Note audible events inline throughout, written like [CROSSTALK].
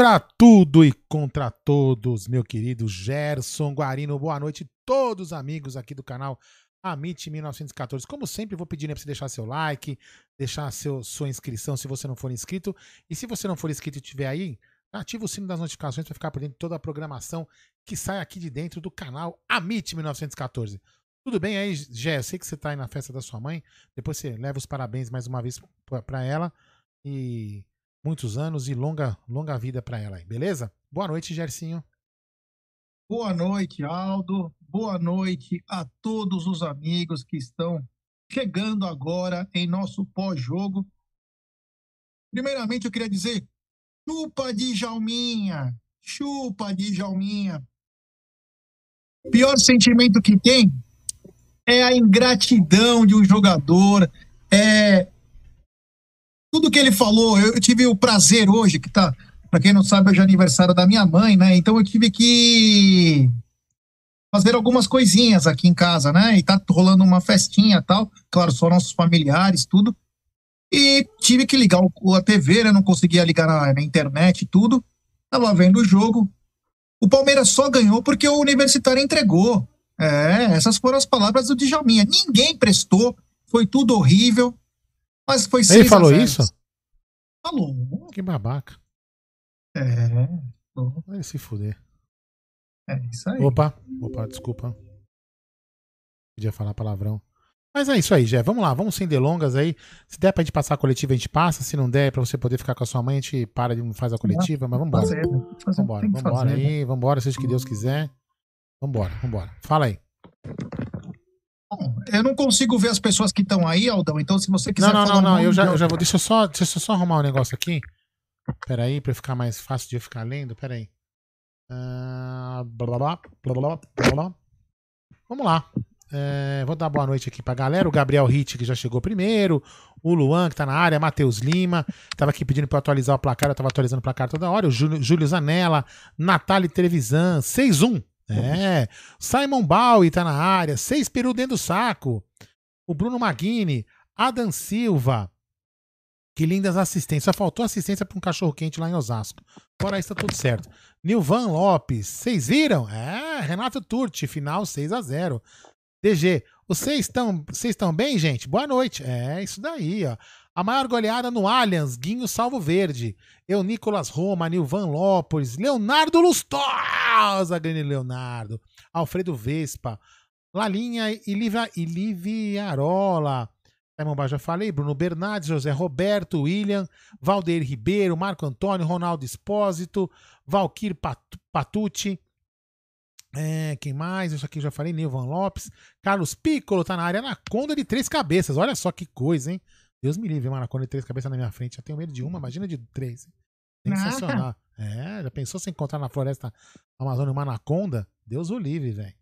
Contra tudo e contra todos, meu querido Gerson Guarino. Boa noite, todos os amigos aqui do canal Amit 1914. Como sempre, vou pedir né, para você deixar seu like, deixar seu, sua inscrição se você não for inscrito. E se você não for inscrito e estiver aí, ativa o sino das notificações para ficar por dentro de toda a programação que sai aqui de dentro do canal Amit 1914. Tudo bem aí, Gé? Eu sei que você está aí na festa da sua mãe. Depois você leva os parabéns mais uma vez para ela. E muitos anos e longa, longa vida para ela aí, beleza? Boa noite, Gercinho. Boa noite, Aldo. Boa noite a todos os amigos que estão chegando agora em nosso pós-jogo. Primeiramente, eu queria dizer: chupa de Jalminha, chupa de Jalminha. Pior sentimento que tem é a ingratidão de um jogador, é tudo que ele falou, eu tive o prazer hoje, que tá, para quem não sabe, hoje é aniversário da minha mãe, né? Então eu tive que fazer algumas coisinhas aqui em casa, né? E tá rolando uma festinha tal, claro, só nossos familiares, tudo. E tive que ligar a TV, né? Não conseguia ligar na, na internet e tudo. Tava vendo o jogo. O Palmeiras só ganhou porque o Universitário entregou. É, essas foram as palavras do Djalminha. Ninguém prestou, foi tudo horrível. Mas foi Ele falou isso? Falou. Que babaca. É. Vai se fuder. É isso aí. Opa, opa, desculpa. Podia falar palavrão. Mas é isso aí, Jé. Vamos lá, vamos sem delongas aí. Se der pra gente passar a coletiva, a gente passa. Se não der, é pra você poder ficar com a sua mãe, a gente para de fazer a coletiva. Mas vambora. Fazer, fazer, vambora, vambora fazer, aí, né? vambora, seja o que Deus quiser. Vambora, vambora. Fala aí. Eu não consigo ver as pessoas que estão aí, Aldão. Então, se você quiser Não, não, falar não, um não. Eu já, eu já vou. Deixa eu só, deixa eu só arrumar um negócio aqui. Pera aí, pra ficar mais fácil de eu ficar lendo. Pera aí. Ah, blá, blá, blá, blá, blá, blá. Vamos lá. É, vou dar boa noite aqui pra galera. O Gabriel Ritt, que já chegou primeiro. O Luan, que tá na área. Matheus Lima. Tava aqui pedindo pra eu atualizar o placar. Eu tava atualizando o placar toda hora. O Júlio, Júlio Zanella. Natália Trevisan. 6-1. É. Simon Bowie tá na área. 6 peru dentro do saco. O Bruno Maguini. Adam Silva. Que lindas assistências. Só faltou assistência pra um cachorro quente lá em Osasco. Fora isso, tá tudo certo. Nilvan Lopes. Vocês viram? É. Renato Turti. Final 6 a 0 DG, vocês estão vocês estão bem, gente? Boa noite. É, isso daí, ó. A maior goleada no Allianz, Guinho Salvo Verde. Eu, Nicolas Roma, Nilvan Lopes, Leonardo Lustosa, grande Leonardo. Alfredo Vespa, Lalinha e Livia, Liviarola. Simon Bar, já falei. Bruno Bernardes, José Roberto, William, Valdeir Ribeiro, Marco Antônio, Ronaldo Espósito, Valquir Pat- Patucci. É, quem mais? Isso aqui eu já falei, Nilvan Lopes. Carlos Piccolo tá na área. Anaconda de três cabeças. Olha só que coisa, hein? Deus me livre, uma anaconda de três cabeças na minha frente. Eu tenho medo de uma, imagina de três. Sensacional. É, já pensou se encontrar na floresta amazônica uma anaconda? Deus o livre, velho.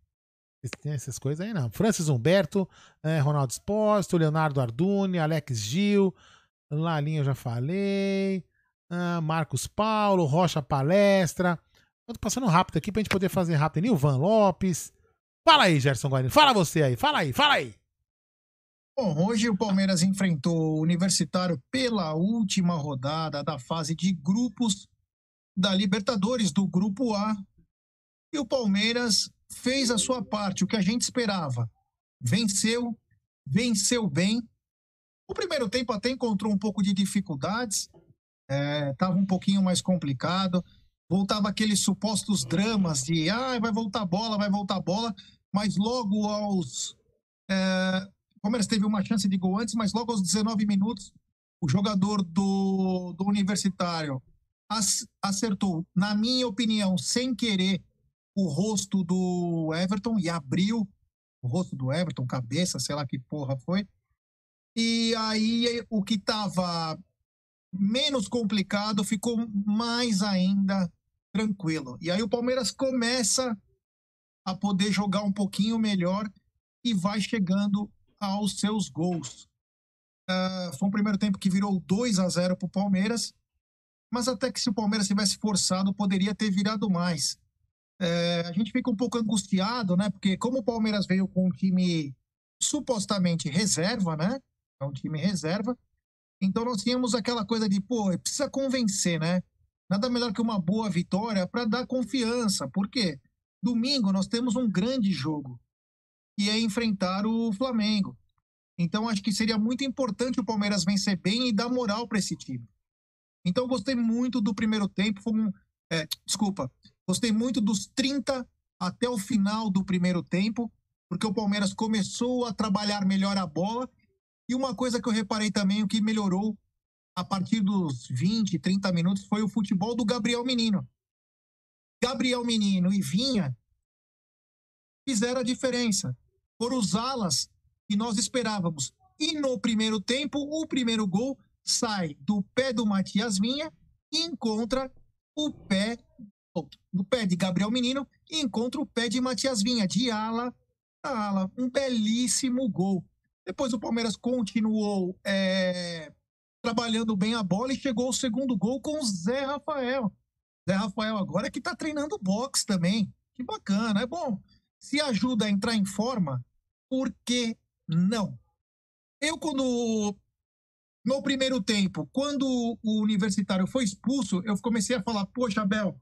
Tem essas coisas aí não. Francis Humberto, é, Ronaldo Espósito, Leonardo Arduni, Alex Gil, Lalinha eu já falei, ah, Marcos Paulo, Rocha Palestra. Eu tô passando rápido aqui pra gente poder fazer rápido. Nilvan Lopes. Fala aí, Gerson Guarino. Fala você aí. Fala aí, fala aí. Bom, hoje o Palmeiras enfrentou o Universitário pela última rodada da fase de grupos da Libertadores, do Grupo A. E o Palmeiras fez a sua parte, o que a gente esperava. Venceu venceu bem. O primeiro tempo até encontrou um pouco de dificuldades, estava é, um pouquinho mais complicado. Voltava aqueles supostos dramas de ah, vai voltar bola, vai voltar bola, mas logo aos. É, o Palmeiras teve uma chance de gol antes, mas logo aos 19 minutos, o jogador do, do Universitário acertou, na minha opinião, sem querer, o rosto do Everton e abriu o rosto do Everton, cabeça, sei lá que porra foi. E aí o que estava menos complicado ficou mais ainda tranquilo. E aí o Palmeiras começa a poder jogar um pouquinho melhor e vai chegando aos seus gols. Uh, foi um primeiro tempo que virou 2 a 0 para o Palmeiras, mas até que se o Palmeiras tivesse forçado, poderia ter virado mais. É, a gente fica um pouco angustiado, né? Porque como o Palmeiras veio com um time supostamente reserva, né? É um time reserva. Então nós tínhamos aquela coisa de, pô, precisa convencer, né? Nada melhor que uma boa vitória para dar confiança. Por quê? Domingo nós temos um grande jogo, que é enfrentar o Flamengo. Então acho que seria muito importante o Palmeiras vencer bem e dar moral para esse time. Então gostei muito do primeiro tempo. Foi um, é, desculpa, gostei muito dos 30 até o final do primeiro tempo, porque o Palmeiras começou a trabalhar melhor a bola. E uma coisa que eu reparei também, o que melhorou a partir dos 20, 30 minutos, foi o futebol do Gabriel Menino. Gabriel Menino e Vinha fizeram a diferença. Foram os alas que nós esperávamos. E no primeiro tempo, o primeiro gol sai do pé do Matias Vinha e encontra o pé do pé de Gabriel Menino e encontra o pé de Matias Vinha, de ala a ala. Um belíssimo gol. Depois o Palmeiras continuou é, trabalhando bem a bola e chegou ao segundo gol com o Zé Rafael. Zé Rafael agora que está treinando boxe também. Que bacana, é bom. Se ajuda a entrar em forma, por que não? Eu, quando. No primeiro tempo, quando o universitário foi expulso, eu comecei a falar: Poxa, Abel,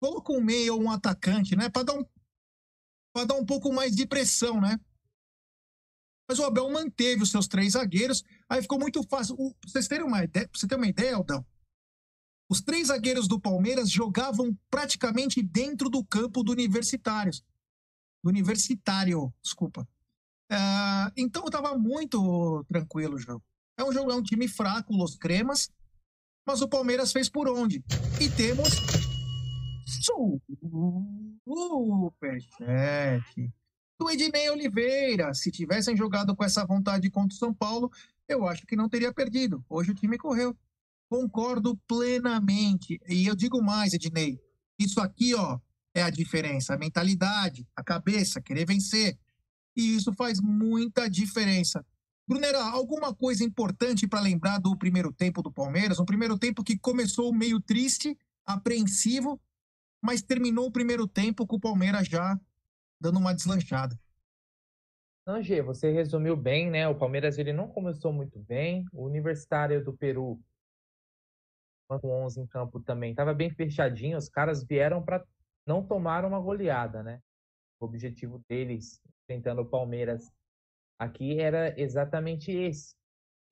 coloca um meio ou um atacante, né? Para dar, um, dar um pouco mais de pressão, né? Mas o Abel manteve os seus três zagueiros, aí ficou muito fácil. Pra vocês terem uma ideia, você ter uma ideia, Aldão, os três zagueiros do Palmeiras jogavam praticamente dentro do campo do Universitários Universitário, desculpa. Uh, então estava muito tranquilo o jogo. É um jogo, é um time fraco, Los Cremas, mas o Palmeiras fez por onde? E temos superchat do Ednei Oliveira. Se tivessem jogado com essa vontade contra o São Paulo, eu acho que não teria perdido. Hoje o time correu. Concordo plenamente. E eu digo mais, Ednei. Isso aqui, ó, é a diferença. A mentalidade, a cabeça, querer vencer. E isso faz muita diferença. Brunera, alguma coisa importante para lembrar do primeiro tempo do Palmeiras? Um primeiro tempo que começou meio triste, apreensivo, mas terminou o primeiro tempo com o Palmeiras já dando uma deslanchada. Angê, você resumiu bem, né? O Palmeiras ele não começou muito bem. O Universitário do Peru, com 11 em campo também, estava bem fechadinho. Os caras vieram para não tomar uma goleada, né? O objetivo deles, enfrentando o Palmeiras aqui, era exatamente esse.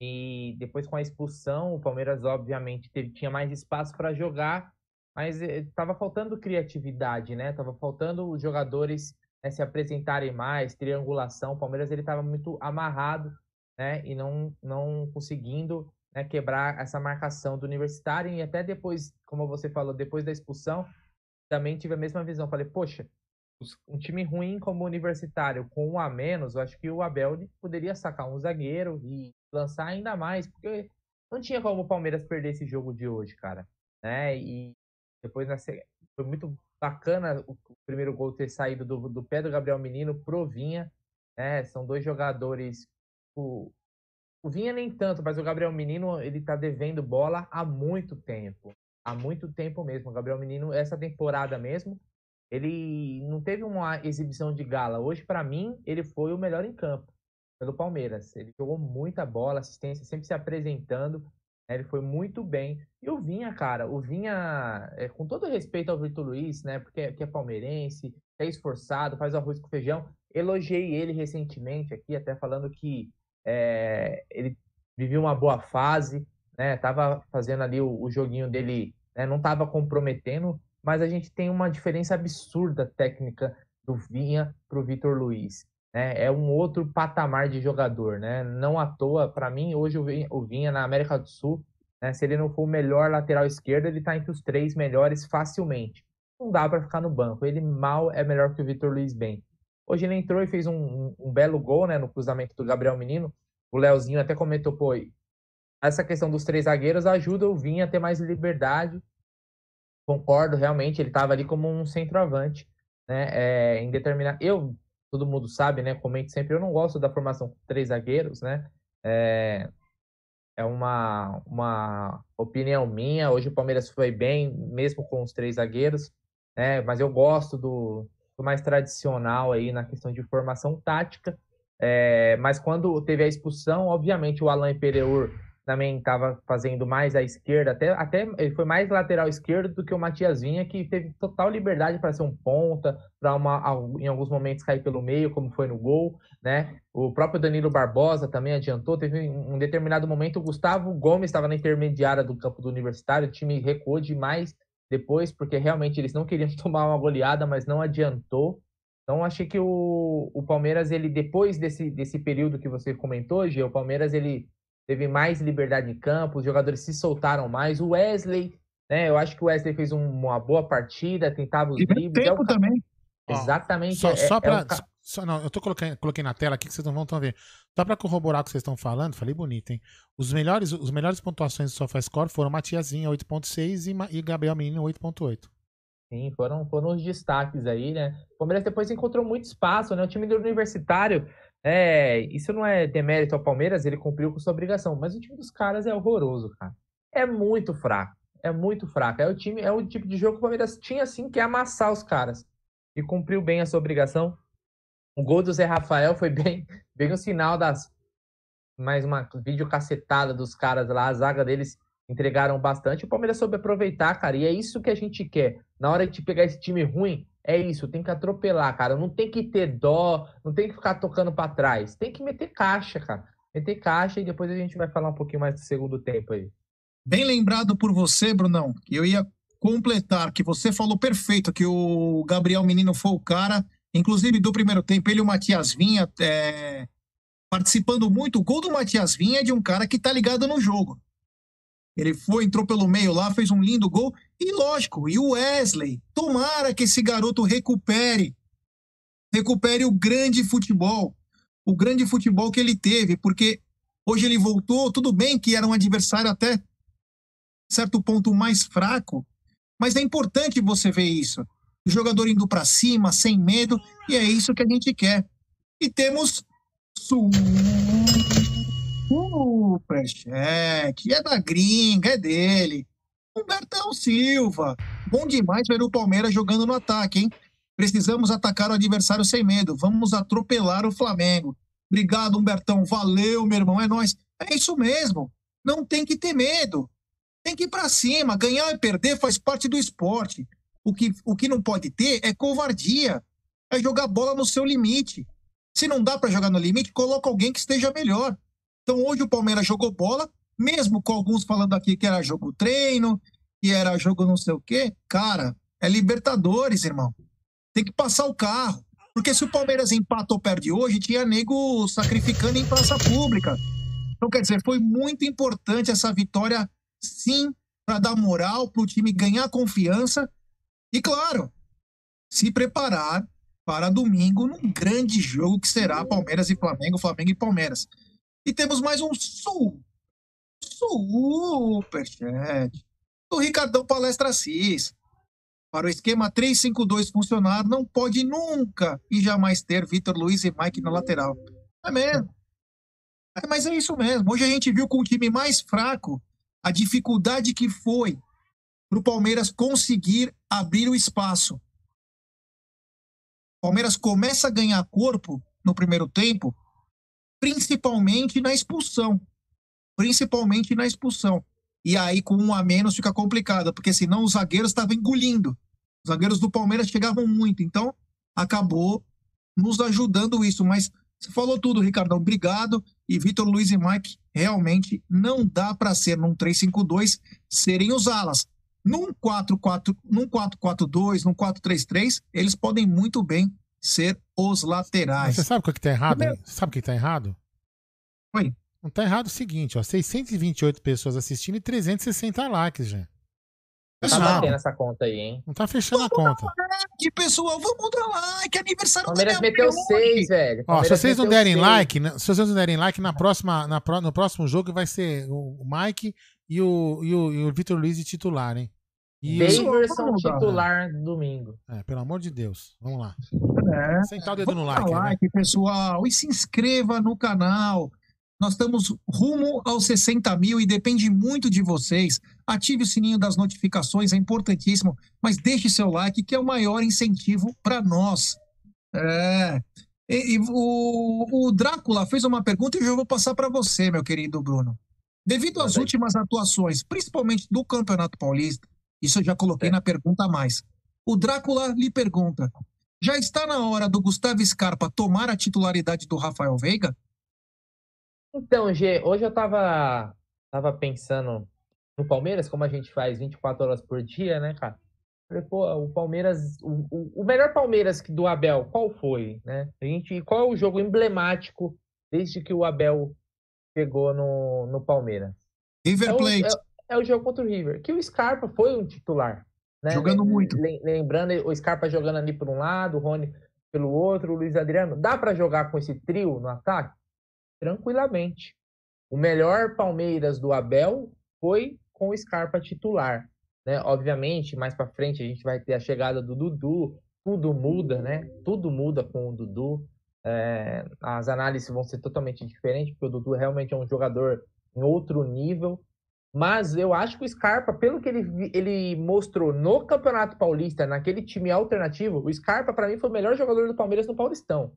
E depois com a expulsão, o Palmeiras obviamente teve, tinha mais espaço para jogar, mas estava eh, faltando criatividade, né? Tava faltando os jogadores né, se apresentarem mais, triangulação. O Palmeiras ele estava muito amarrado, né? E não não conseguindo né, quebrar essa marcação do Universitário e até depois, como você falou, depois da expulsão, também tive a mesma visão. Falei, poxa, um time ruim como o Universitário, com um a menos, eu acho que o Abel poderia sacar um zagueiro e lançar ainda mais, porque não tinha como o Palmeiras perder esse jogo de hoje, cara. Né? E depois nessa, foi muito bacana o, o primeiro gol ter saído do, do pé do Gabriel Menino pro Vinha. Né? São dois jogadores. O, o Vinha nem tanto, mas o Gabriel Menino ele tá devendo bola há muito tempo há muito tempo mesmo. O Gabriel Menino, essa temporada mesmo, ele não teve uma exibição de gala. Hoje, para mim, ele foi o melhor em campo pelo Palmeiras. Ele jogou muita bola, assistência, sempre se apresentando. Né? Ele foi muito bem. E o Vinha, cara, o Vinha, é, com todo respeito ao Vitor Luiz, né? Porque, porque é palmeirense, é esforçado, faz arroz com feijão. elogiei ele recentemente aqui, até falando que é, ele vivia uma boa fase, né? Tava fazendo ali o, o joguinho dele, né? não tava comprometendo, mas a gente tem uma diferença absurda técnica do Vinha para o Vitor Luiz. Né? É um outro patamar de jogador, né? Não à toa, para mim, hoje o Vinha na América do Sul, né? se ele não for o melhor lateral esquerdo, ele está entre os três melhores facilmente. Não dá para ficar no banco. Ele mal é melhor que o Vitor Luiz bem. Hoje ele entrou e fez um, um, um, belo gol, né? No cruzamento do Gabriel Menino. O Leozinho até comentou, pô, essa questão dos três zagueiros ajuda o Vinha a ter mais liberdade. Concordo, realmente, ele estava ali como um centroavante, né? É, em determinar. Eu, todo mundo sabe, né? Comento sempre, eu não gosto da formação com três zagueiros, né? É, é uma, uma opinião minha. Hoje o Palmeiras foi bem, mesmo com os três zagueiros, né? Mas eu gosto do, do mais tradicional aí na questão de formação tática. É, mas quando teve a expulsão, obviamente o Alain Pereur também estava fazendo mais à esquerda, até, até ele foi mais lateral esquerdo do que o Matias Vinha, que teve total liberdade para ser um ponta, para em alguns momentos cair pelo meio, como foi no gol, né? O próprio Danilo Barbosa também adiantou, teve um determinado momento o Gustavo Gomes estava na intermediária do campo do Universitário, o time recuou demais depois, porque realmente eles não queriam [LAUGHS] tomar uma goleada, mas não adiantou. Então achei que o, o Palmeiras, ele depois desse, desse período que você comentou, Gê, o Palmeiras ele teve mais liberdade em campo, os jogadores se soltaram mais. O Wesley, né? Eu acho que o Wesley fez um, uma boa partida, tentava os dribles. É tempo é também. Exatamente. Só, é, só para. É só, não, eu tô colocando, coloquei na tela aqui que vocês não vão tão ver. Só para corroborar o que vocês estão falando, falei bonito, hein? Os melhores, os melhores pontuações do SofaScore foram Matiazinha 8.6 e, e Gabriel Menino 8.8. Sim, foram, foram os destaques aí, né? O Palmeiras depois encontrou muito espaço, né? O time do Universitário é, isso não é demérito ao Palmeiras, ele cumpriu com sua obrigação, mas o time dos caras é horroroso, cara. É muito fraco, é muito fraco. É o time, é o tipo de jogo que o Palmeiras tinha assim que amassar os caras. E cumpriu bem a sua obrigação. O gol do Zé Rafael foi [LAUGHS] bem, bem o sinal das mais uma vídeo cacetada dos caras lá, a zaga deles entregaram bastante. O Palmeiras soube aproveitar, cara, e é isso que a gente quer. Na hora de pegar esse time ruim, é isso, tem que atropelar, cara. Não tem que ter dó, não tem que ficar tocando para trás. Tem que meter caixa, cara. Meter caixa e depois a gente vai falar um pouquinho mais do segundo tempo aí. Bem lembrado por você, Brunão, eu ia completar, que você falou perfeito, que o Gabriel Menino foi o cara, inclusive do primeiro tempo, ele e o Matias Vinha é, participando muito. O gol do Matias Vinha é de um cara que tá ligado no jogo. Ele foi, entrou pelo meio lá, fez um lindo gol. E lógico, e o Wesley? Tomara que esse garoto recupere. Recupere o grande futebol. O grande futebol que ele teve, porque hoje ele voltou, tudo bem que era um adversário até certo ponto mais fraco, mas é importante você ver isso. O jogador indo para cima, sem medo, e é isso que a gente quer. E temos Superchat, é da gringa, é dele. Humbertão Silva. Bom demais ver o Palmeiras jogando no ataque, hein? Precisamos atacar o adversário sem medo. Vamos atropelar o Flamengo. Obrigado, Humbertão. Valeu, meu irmão. É nós. É isso mesmo. Não tem que ter medo. Tem que ir para cima. Ganhar e perder faz parte do esporte. O que, o que não pode ter é covardia. É jogar bola no seu limite. Se não dá para jogar no limite, coloca alguém que esteja melhor. Então hoje o Palmeiras jogou bola, mesmo com alguns falando aqui que era jogo treino, que era jogo não sei o quê. Cara, é Libertadores, irmão. Tem que passar o carro. Porque se o Palmeiras empata ou perde hoje, tinha nego sacrificando em praça pública. Então, quer dizer, foi muito importante essa vitória, sim, para dar moral, para o time ganhar confiança. E, claro, se preparar para domingo num grande jogo que será Palmeiras e Flamengo, Flamengo e Palmeiras. E temos mais um su superchat do Ricardão Palestra Assis. Para o esquema 352 funcionar, não pode nunca e jamais ter Vitor Luiz e Mike na lateral. É mesmo. É, mas é isso mesmo. Hoje a gente viu com o time mais fraco a dificuldade que foi para o Palmeiras conseguir abrir o espaço. O Palmeiras começa a ganhar corpo no primeiro tempo principalmente na expulsão. Principalmente na expulsão. E aí, com um a menos, fica complicado, porque senão os zagueiros estavam engolindo. Os zagueiros do Palmeiras chegavam muito. Então, acabou nos ajudando isso. Mas você falou tudo, Ricardão. Obrigado. E Vitor Luiz e Mike, realmente não dá para ser num 3-5-2 serem os alas. Num 4-4, num 4-4-2, num 4-3-3, eles podem muito bem ser os laterais. Mas você sabe o que tá errado? Primeiro... Sabe o que tá errado? Oi. Não tá errado o seguinte, ó, 628 pessoas assistindo e 360 likes, já. Tá batendo essa conta aí, hein? Não tá fechando a conta. Like, pessoal, vamos dar like, aniversário Palmeiras meteu 6, velho. Ó, se vocês não derem seis. like, se vocês não derem like, na próxima, na, no próximo jogo vai ser o Mike e o, e o, e o Vitor Luiz de titular, hein? E Daverson titular domingo. É, pelo amor de Deus. Vamos lá. É. Sentar o dedo Vamos no like. like né? pessoal. E se inscreva no canal. Nós estamos rumo aos 60 mil e depende muito de vocês. Ative o sininho das notificações, é importantíssimo. Mas deixe seu like, que é o maior incentivo para nós. É. E, e o, o, Drácula fez uma pergunta e eu já vou passar para você, meu querido Bruno. Devido às últimas atuações, principalmente do Campeonato Paulista, isso eu já coloquei é. na pergunta a mais. O Drácula lhe pergunta: já está na hora do Gustavo Scarpa tomar a titularidade do Rafael Veiga? Então, G, hoje eu tava, tava pensando no Palmeiras, como a gente faz 24 horas por dia, né, cara? Falei, pô, o Palmeiras, o, o, o melhor Palmeiras do Abel, qual foi, né? A gente, qual é o jogo emblemático desde que o Abel chegou no, no Palmeiras? River Plate. É o, jogo contra o River, que o Scarpa foi um titular. Né? Jogando muito. Lembrando, o Scarpa jogando ali por um lado, o Rony pelo outro, o Luiz Adriano. Dá para jogar com esse trio no ataque? tranquilamente. O melhor Palmeiras do Abel foi com o Scarpa titular. Né? Obviamente, mais para frente a gente vai ter a chegada do Dudu, tudo muda, né? Tudo muda com o Dudu. É, as análises vão ser totalmente diferentes, porque o Dudu realmente é um jogador em outro nível. Mas eu acho que o Scarpa, pelo que ele, ele mostrou no Campeonato Paulista, naquele time alternativo, o Scarpa, para mim, foi o melhor jogador do Palmeiras no Paulistão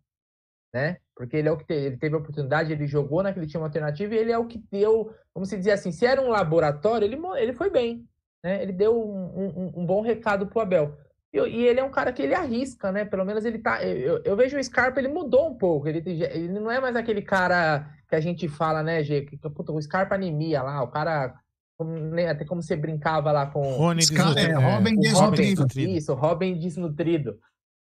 né? Porque ele é o que teve, ele teve a oportunidade, ele jogou naquele time alternativo e ele é o que deu, vamos dizer assim, se era um laboratório, ele, ele foi bem, né? Ele deu um, um, um bom recado pro Abel. E, e, ele é um cara que ele arrisca, né? Pelo menos ele tá. Eu, eu vejo o Scarpa, ele mudou um pouco. Ele, ele não é mais aquele cara que a gente fala, né, Gê? Que, puta, o Scarpa anemia lá, o cara. Como, até como você brincava lá com. Rony desnutrido. É, Robin desnutrido. Isso, Robin desnutrido.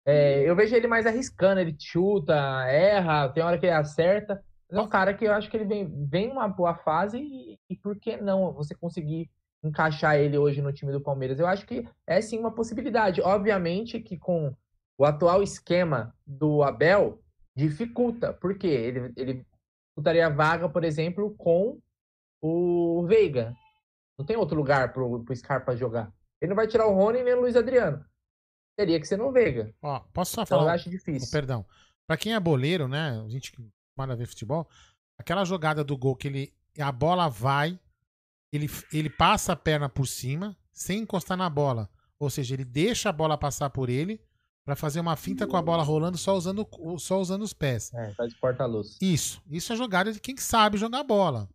É, eu vejo ele mais arriscando, ele chuta, erra, tem hora que ele acerta. Mas é um cara que eu acho que ele vem, vem uma boa fase e, e por que não você conseguir encaixar ele hoje no time do Palmeiras? Eu acho que é sim uma possibilidade. Obviamente que com o atual esquema do Abel dificulta, porque ele, ele disputaria vaga, por exemplo, com o Veiga. Não tem outro lugar pro, pro Scarpa jogar. Ele não vai tirar o Rony nem o Luiz Adriano teria que ser no Veiga. Ó, posso só então, falar? eu acho difícil. Oh, perdão. Pra quem é boleiro, né? A gente que manda ver futebol, aquela jogada do gol que ele. A bola vai, ele, ele passa a perna por cima, sem encostar na bola. Ou seja, ele deixa a bola passar por ele para fazer uma finta com a bola rolando só usando, só usando os pés. É, tá de porta-luz. Isso. Isso é jogada de quem sabe jogar bola.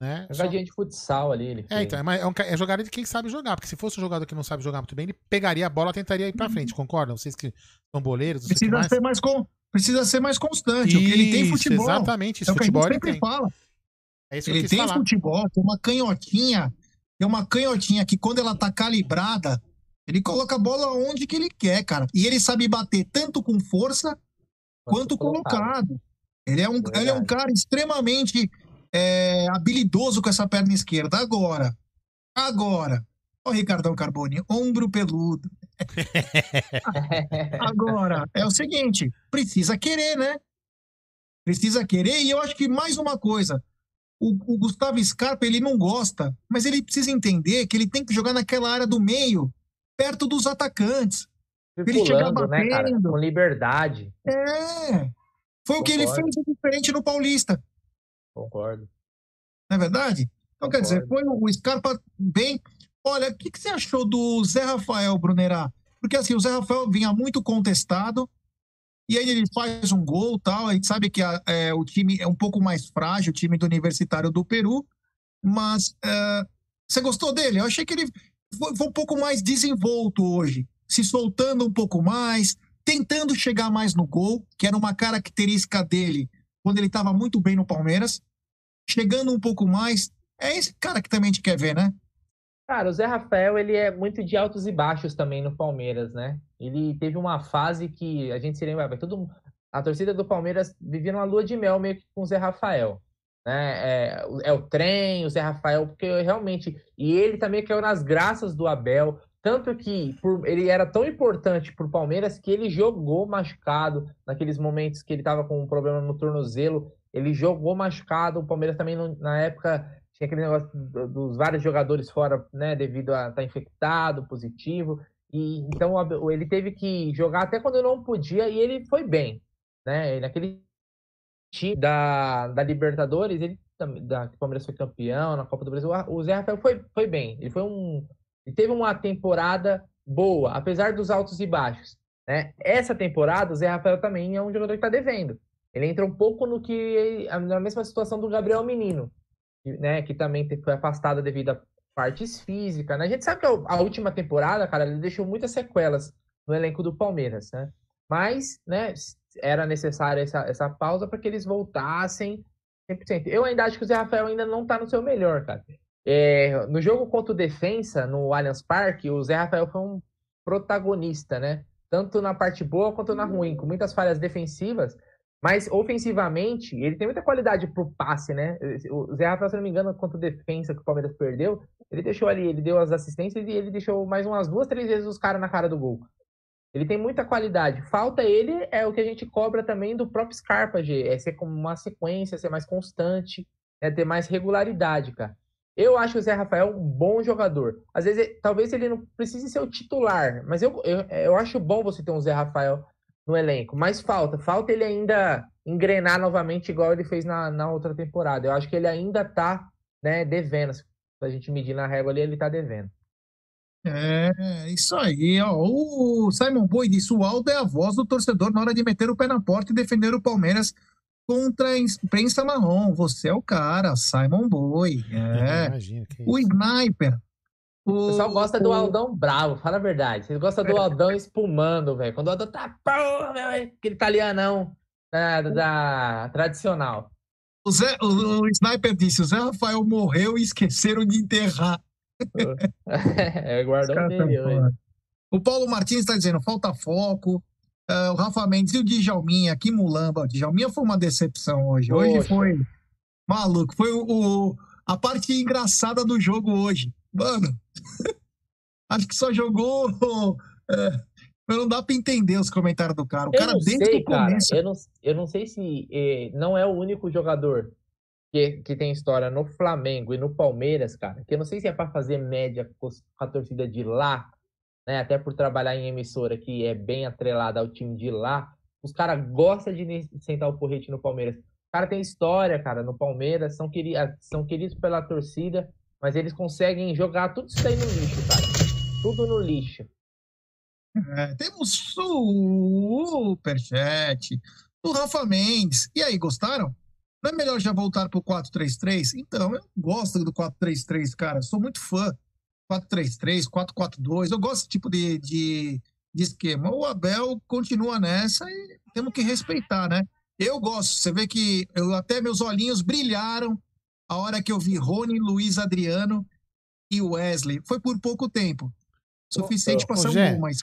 Né? Jogadinha Só... de futsal ali. Ele é, então, é, é, um, é jogada de quem sabe jogar, porque se fosse um jogador que não sabe jogar muito bem, ele pegaria a bola e tentaria ir pra frente, uhum. concordam? Vocês que são boleiros. Precisa mais... ser mais com... Precisa ser mais constante. Isso, o que ele tem futebol. Exatamente, isso, é futebol que a gente sempre tem. fala. É isso ele tem falar. futebol, tem uma canhotinha, tem uma canhotinha que quando ela tá calibrada, ele coloca a bola onde que ele quer, cara. E ele sabe bater tanto com força quanto, quanto colocado. colocado. Ele é um, ele é um cara extremamente é, habilidoso com essa perna esquerda. Agora, agora, ó, Ricardão Carboni, ombro peludo. [LAUGHS] agora, é o seguinte, precisa querer, né? Precisa querer, e eu acho que mais uma coisa, o, o, Gustavo Scarpa, ele não gosta, mas ele precisa entender que ele tem que jogar naquela área do meio, perto dos atacantes. ele chegar batendo. Né, cara? Com liberdade. É. Foi Concordo. o que ele fez diferente no Paulista. Concordo. Não é verdade? Então, Concordo. quer dizer, foi o Scarpa bem. Olha, o que, que, você achou do Zé Rafael, Brunerá? Porque assim, o Zé Rafael vinha muito contestado, e aí ele faz um gol tal. A gente sabe que a, é, o time é um pouco mais frágil, o time do Universitário do Peru, mas é, você gostou dele? Eu achei que ele foi, foi um pouco mais desenvolto hoje, se soltando um pouco mais, tentando chegar mais no gol, que era uma característica dele quando ele estava muito bem no Palmeiras, chegando um pouco mais. É esse cara que também a gente quer ver, né? Cara, o Zé Rafael, ele é muito de altos e baixos também no Palmeiras, né? Ele teve uma fase que a gente se lembra, todo a torcida do Palmeiras vivia numa lua de mel meio que com o Zé Rafael. Né? É, é o trem, o Zé Rafael, porque realmente. E ele também caiu nas graças do Abel. Tanto que por, ele era tão importante para o Palmeiras que ele jogou machucado naqueles momentos que ele estava com um problema no tornozelo. Ele jogou machucado. O Palmeiras também, na época, tinha aquele negócio dos vários jogadores fora, né, devido a estar tá infectado, positivo. E então ele teve que jogar até quando não podia e ele foi bem, né? Naquele time da, da Libertadores, ele da que o Palmeiras foi campeão na Copa do Brasil, o Zé Rafael foi, foi bem. Ele foi um ele teve uma temporada boa, apesar dos altos e baixos. Né? Essa temporada, o Zé Rafael também é um jogador que está devendo. Ele entra um pouco no que na mesma situação do Gabriel Menino, né, que também foi afastada devido a partes físicas. Né? A gente sabe que a última temporada, cara, ele deixou muitas sequelas no elenco do Palmeiras, né? Mas, né, era necessária essa, essa pausa para que eles voltassem 100%. Eu ainda acho que o Zé Rafael ainda não está no seu melhor, cara. É, no jogo contra o Defensa, no Allianz Parque, o Zé Rafael foi um protagonista, né? Tanto na parte boa quanto na ruim, com muitas falhas defensivas, mas ofensivamente, ele tem muita qualidade pro passe, né? O Zé Rafael, se não me engano, contra o Defensa que o Palmeiras perdeu, ele deixou ali, ele deu as assistências e ele deixou mais umas duas, três vezes os caras na cara do gol. Ele tem muita qualidade. Falta ele é o que a gente cobra também do próprio Scarpa, G. É ser como uma sequência, ser mais constante, é ter mais regularidade, cara. Eu acho o Zé Rafael um bom jogador. Às vezes, talvez ele não precise ser o titular, mas eu, eu, eu acho bom você ter um Zé Rafael no elenco. Mas falta, falta ele ainda engrenar novamente igual ele fez na, na outra temporada. Eu acho que ele ainda tá né, devendo. Se a gente medir na régua ali, ele tá devendo. É, isso aí. Ó. O Simon Boy disse: o Aldo é a voz do torcedor na hora de meter o pé na porta e defender o Palmeiras contra a imprensa marrom. Você é o cara, Simon Boy. É. Imagina, o Sniper. O, o pessoal gosta o... do Aldão bravo, fala a verdade. Vocês gostam do Aldão espumando, velho. Quando o Aldão tá. Aquele italianão da, da tradicional. O, Zé, o, o Sniper disse: o Zé Rafael morreu e esqueceram de enterrar. [LAUGHS] é, guardou dele, O Paulo Martins está dizendo: falta foco. Uh, o Rafa Mendes e o Djalminha, que mulamba. O Djalminha foi uma decepção hoje. Hoje Poxa. foi maluco. Foi o, o, a parte engraçada do jogo hoje. Mano, [LAUGHS] acho que só jogou. [LAUGHS] É, não dá para entender os comentários do cara. O eu cara desde sei, o começo. Cara, eu, não, eu não sei se eh, não é o único jogador que, que tem história no Flamengo e no Palmeiras, cara. Que eu não sei se é para fazer média com a torcida de lá né? Até por trabalhar em emissora que é bem atrelada ao time de lá, os caras gostam de sentar o porrete no Palmeiras. O cara tem história, cara, no Palmeiras, são, queri são queridos pela torcida, mas eles conseguem jogar tudo isso aí no lixo, cara. Tudo no lixo. É, temos superchat do Rafa Mendes. E aí, gostaram? Não é melhor já voltar pro 4-3-3? Então, eu gosto do 4-3-3, cara. Sou muito fã. 4-3-3, 4-4-2. Eu gosto desse tipo de, de, de, esquema. O Abel continua nessa e temos que respeitar, né? Eu gosto. Você vê que eu, até meus olhinhos brilharam a hora que eu vi Rony, Luiz Adriano e Wesley. Foi por pouco tempo. Suficiente para ser um mas.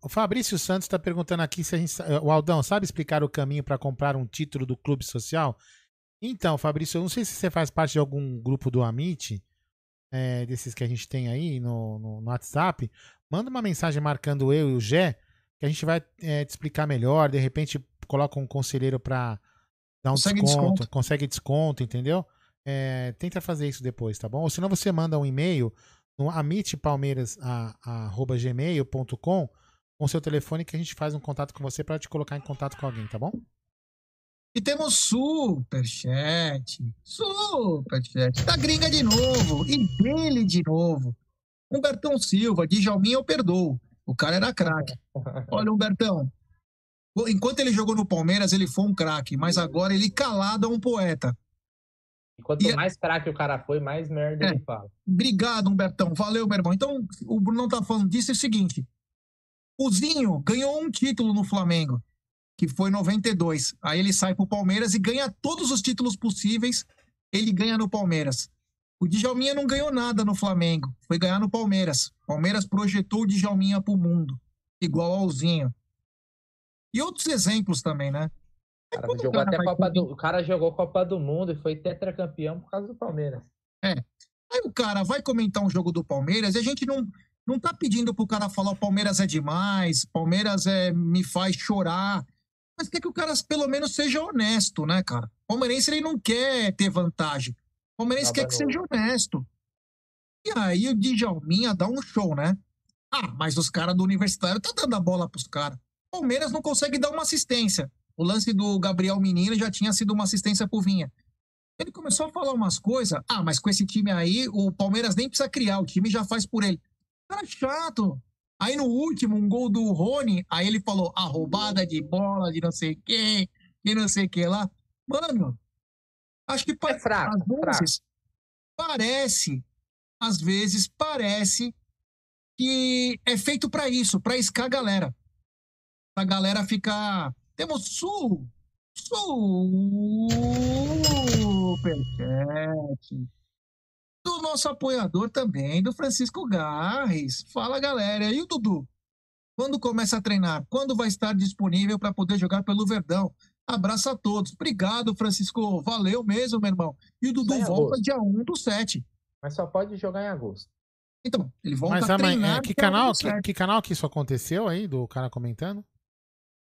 O Fabrício Santos está perguntando aqui se a gente. O Aldão sabe explicar o caminho para comprar um título do Clube Social? Então, Fabrício, eu não sei se você faz parte de algum grupo do Amit é, desses que a gente tem aí no, no, no, WhatsApp, manda uma mensagem marcando eu e o Gé, que a gente vai é, te explicar melhor. De repente, coloca um conselheiro para dar um consegue desconto, desconto, consegue desconto, entendeu? É, tenta fazer isso depois, tá bom? Ou senão você manda um e-mail no amitpalmeiras.gmail.com com seu telefone que a gente faz um contato com você para te colocar em contato com alguém, tá bom? E temos superchat. Superchat. Da gringa de novo. E dele de novo. Humbertão Silva, Djalminha eu perdoo. O cara era craque. Olha, Humbertão. Enquanto ele jogou no Palmeiras, ele foi um craque. Mas agora ele calado é um poeta. E quanto e... mais craque o cara foi, mais merda é. ele fala. Obrigado, Humbertão. Valeu, meu irmão. Então, o Bruno tá falando disso é o seguinte. O Zinho ganhou um título no Flamengo, que foi 92. Aí ele sai pro Palmeiras e ganha todos os títulos possíveis. Ele ganha no Palmeiras. O Djalminha não ganhou nada no Flamengo, foi ganhar no Palmeiras. Palmeiras projetou o Djalminha pro mundo, igual ao Zinho. E outros exemplos também, né? O cara, jogou até Copa do, o cara jogou Copa do Mundo e foi tetracampeão por causa do Palmeiras. É. Aí o cara vai comentar um jogo do Palmeiras e a gente não, não tá pedindo pro cara falar o Palmeiras é demais, Palmeiras é, me faz chorar. Mas quer que o cara pelo menos seja honesto, né, cara? O palmeirense ele não quer ter vantagem. O palmeirense quer que seja honesto. E aí o Djalminha dá um show, né? Ah, mas os caras do universitário tá dando a bola pros caras. Palmeiras não consegue dar uma assistência. O lance do Gabriel Menino já tinha sido uma assistência pro Vinha. Ele começou a falar umas coisas. Ah, mas com esse time aí, o Palmeiras nem precisa criar, o time já faz por ele. Cara chato. Aí no último, um gol do Rony, aí ele falou a roubada de bola de não sei quem, e não sei o que lá. Mano, acho que é fraco, às vezes fraco. parece, às vezes parece que é feito para isso, para iscar a galera. Pra galera ficar. Temos sul, superchat do nosso apoiador também, do Francisco Garres. Fala, galera. E o Dudu? Quando começa a treinar? Quando vai estar disponível para poder jogar pelo Verdão? Abraço a todos. Obrigado, Francisco. Valeu mesmo, meu irmão. E o Dudu volta dia 1 do 7. Mas só pode jogar em agosto. Então, ele volta Mas a treinar. é, que, dia 1 canal, que, 7. que canal que isso aconteceu aí, do cara comentando?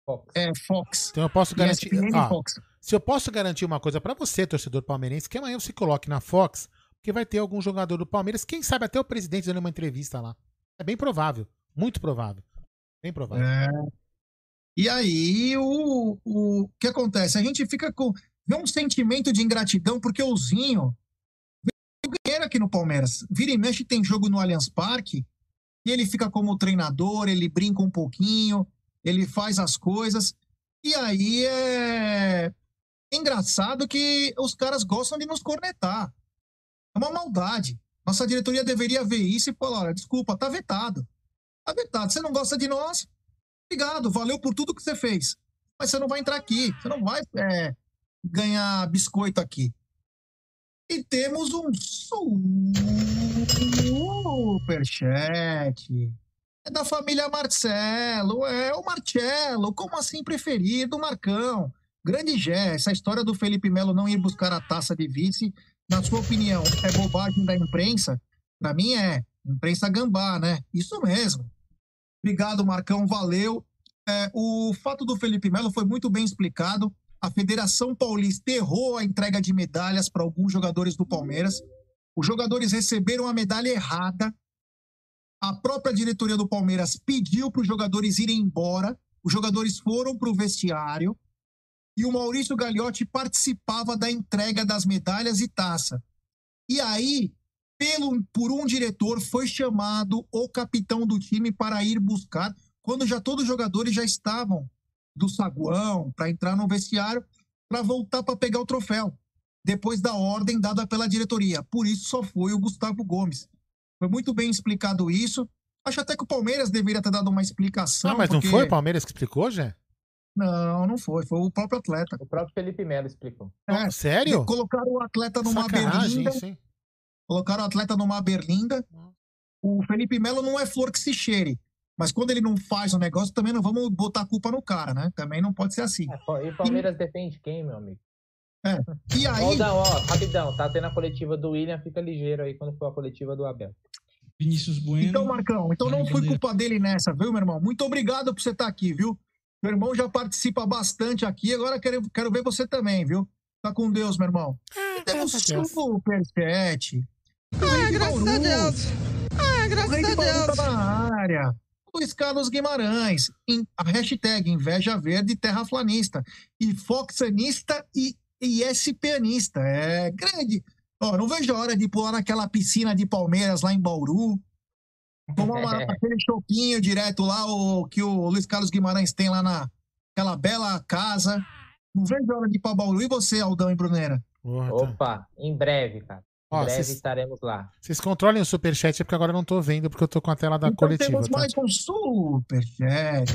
Fox. É, Fox. Então eu posso garantir. Fox. se eu posso garantir uma coisa pra você, torcedor palmeirense, que amanhã você coloque na Fox, porque vai ter algum jogador do Palmeiras, quem sabe até o presidente dando uma entrevista lá. É bem provável. Muito provável. Bem provável. É. E aí, o, o que acontece? A gente fica com. Um sentimento de ingratidão, porque o Zinho ganhar aqui no Palmeiras. Vira e mexe tem jogo no Allianz Parque, e ele fica como treinador, ele brinca um pouquinho, ele faz as coisas. E aí é engraçado que os caras gostam de nos cornetar. É uma maldade. Nossa diretoria deveria ver isso e falar: olha, desculpa, tá vetado. Tá vetado. Você não gosta de nós? Obrigado, valeu por tudo que você fez. Mas você não vai entrar aqui, você não vai é, ganhar biscoito aqui. E temos um superchat. É da família Marcelo. É o Marcelo, como assim preferido, Marcão. Grande Gé, essa história do Felipe Melo não ir buscar a taça de vice, na sua opinião, é bobagem da imprensa? Pra mim é. Imprensa gambá, né? Isso mesmo. Obrigado, Marcão, valeu. É, o fato do Felipe Melo foi muito bem explicado. A Federação Paulista errou a entrega de medalhas para alguns jogadores do Palmeiras. Os jogadores receberam a medalha errada. A própria diretoria do Palmeiras pediu para os jogadores irem embora. Os jogadores foram para o vestiário. E o Maurício Gagliotti participava da entrega das medalhas e taça. E aí, pelo, por um diretor, foi chamado o capitão do time para ir buscar, quando já todos os jogadores já estavam do saguão para entrar no vestiário para voltar para pegar o troféu, depois da ordem dada pela diretoria. Por isso só foi o Gustavo Gomes. Foi muito bem explicado isso. Acho até que o Palmeiras deveria ter dado uma explicação. Ah, mas não porque- foi o Palmeiras que explicou, Jé? Não, não foi. Foi o próprio atleta. O próprio Felipe Melo explicou. É, Sério? Colocaram o atleta numa Sacanagem berlinda. hein? Colocaram o atleta numa berlinda. O Felipe Melo não é flor que se cheire. Mas quando ele não faz o negócio, também não vamos botar a culpa no cara, né? Também não pode ser assim. É, e o Palmeiras defende quem, meu amigo? E Ó, aí, não, ó, rapidão, tá tendo a coletiva do William, fica ligeiro aí quando for a coletiva do Abel. Vinícius Bueno. então, Marcão, então não foi culpa dele nessa, viu, meu irmão? Muito obrigado por você estar aqui, viu? Meu irmão já participa bastante aqui, agora quero, quero ver você também, viu? Tá com Deus, meu irmão. E temos graças a Deus. superchat. Ah, graças a Deus. Ah, O graças a Bauru Deus. tá na área. Luiz Carlos Guimarães. Em, a hashtag Inveja Verde Terraflanista. E Foxanista e ESPNista. É grande. Ó, não vejo a hora de pular naquela piscina de Palmeiras lá em Bauru. Tomar [LAUGHS] uma- aquele chopinho direto lá, o que o Luiz Carlos Guimarães tem lá naquela bela casa. Não vejo a hora de ir pra Bauru. E você, Aldão e Brunera? Tá. Opa, em breve, cara. Ó, breve cês- estaremos lá. Vocês controlem o superchat, é porque agora eu não tô vendo, porque eu tô com a tela da Então coletiva. temos tá? mais um superchat.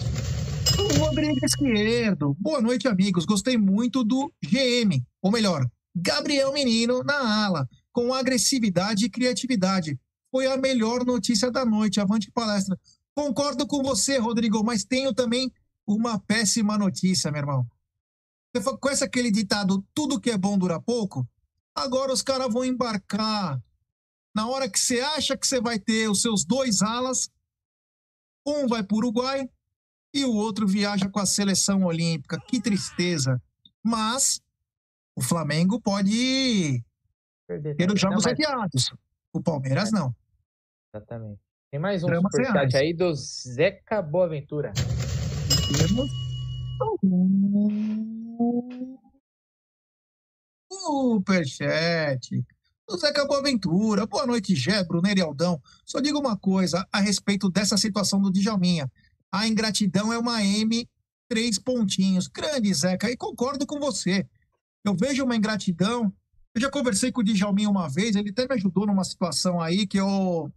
Do Rodrigo Esquerdo. Boa noite, amigos. Gostei muito do GM, ou melhor, Gabriel Menino na ala, com agressividade e criatividade. Foi a melhor notícia da noite. Avante palestra. Concordo com você, Rodrigo, mas tenho também uma péssima notícia, meu irmão. Você conhece aquele ditado: tudo que é bom dura pouco? Agora os caras vão embarcar. Na hora que você acha que você vai ter os seus dois alas, um vai para o Uruguai e o outro viaja com a seleção olímpica. Que tristeza. Mas o Flamengo pode Perder ter os jogos Não, mas- adiados. O Palmeiras não. Exatamente. Tem mais um superchat aí do Zeca Boaventura. Temos Superchat. O Zeca Boaventura. Boa noite, Gé, Brunner e Aldão. Só digo uma coisa a respeito dessa situação do Djalminha. A ingratidão é uma M, três pontinhos. Grande, Zeca, e concordo com você. Eu vejo uma ingratidão. Eu já conversei com o Djalminha uma vez, ele até me ajudou numa situação aí que eu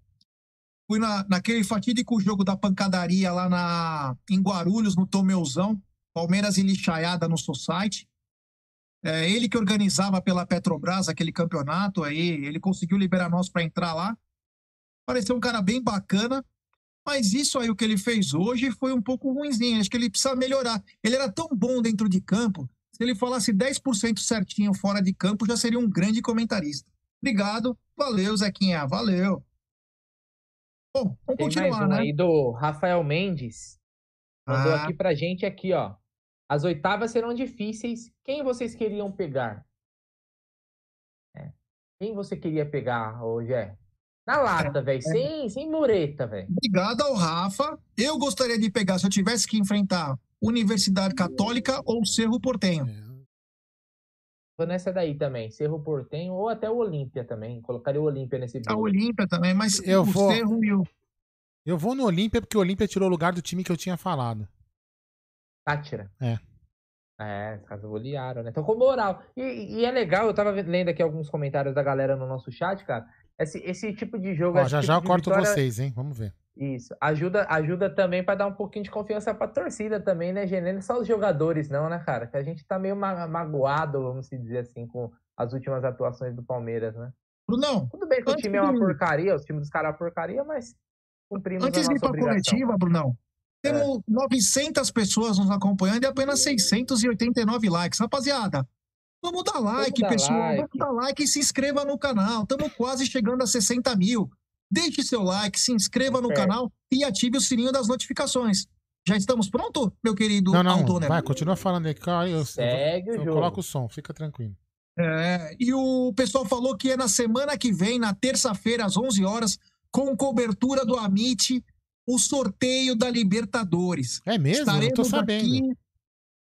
fui na, naquele fatídico jogo da pancadaria lá na, em Guarulhos, no Tomeuzão, Palmeiras e lixaiada no Society. É, ele que organizava pela Petrobras aquele campeonato aí, ele conseguiu liberar nós para entrar lá. Pareceu um cara bem bacana, mas isso aí o que ele fez hoje foi um pouco ruimzinho. Acho que ele precisa melhorar. Ele era tão bom dentro de campo, se ele falasse 10% certinho fora de campo, já seria um grande comentarista. Obrigado, valeu, Zequinha, valeu. Bom, vamos Tem continuar, mais um né? aí do Rafael Mendes. Mandou Ah. aqui pra gente aqui, ó. As oitavas serão difíceis. Quem vocês queriam pegar? É. Quem você queria pegar hoje é? Na lata, velho. Sem, sem mureta, velho. Obrigado ao Rafa. Eu gostaria de pegar, se eu tivesse que enfrentar Universidade Católica ou Cerro Portenho. Vou nessa daí também. Cerro Portenho ou até o Olímpia também. Colocaria o Olímpia nesse A bolo. Olímpia também, mas Eu o vou- Cerro e o... Eu vou no Olímpia porque o Olímpia tirou o lugar do time que eu tinha falado. Tátira. É. É, os caras golearam, né? Então com moral. E, e é legal, eu tava lendo aqui alguns comentários da galera no nosso chat, cara. Esse, esse tipo de jogo. Ó, já tipo já eu corto vitória- vocês, hein? Vamos ver. Isso. Ajuda, ajuda também pra dar um pouquinho de confiança pra torcida também, né, Gê? Nem só os jogadores, não, né, cara? Que a gente tá meio ma- magoado, vamos dizer assim, com as últimas atuações do Palmeiras, né? Brunão, Tudo bem que o time é uma de- porcaria, os times dos caras é uma porcaria, mas cumprimos antes a de ir para a coletiva, Brunão, É. temos 900 pessoas nos acompanhando e apenas 689 likes. Rapaziada, vamos dar like, dar pessoal. like. Vamos dar like e se inscreva no canal. Estamos quase chegando a 60 mil. Deixe seu like, se inscreva no Certo. canal e ative o sininho das notificações. Já estamos prontos, meu querido Não, não, Aldoner? vai, continua falando aí. Eu, eu, Segue o eu jogo. coloco o som, fica tranquilo. É, e o pessoal falou que é na semana que vem, na terça-feira, às 11 horas, com cobertura do Amit, o sorteio da Libertadores. É mesmo? Não tô sabendo. aqui.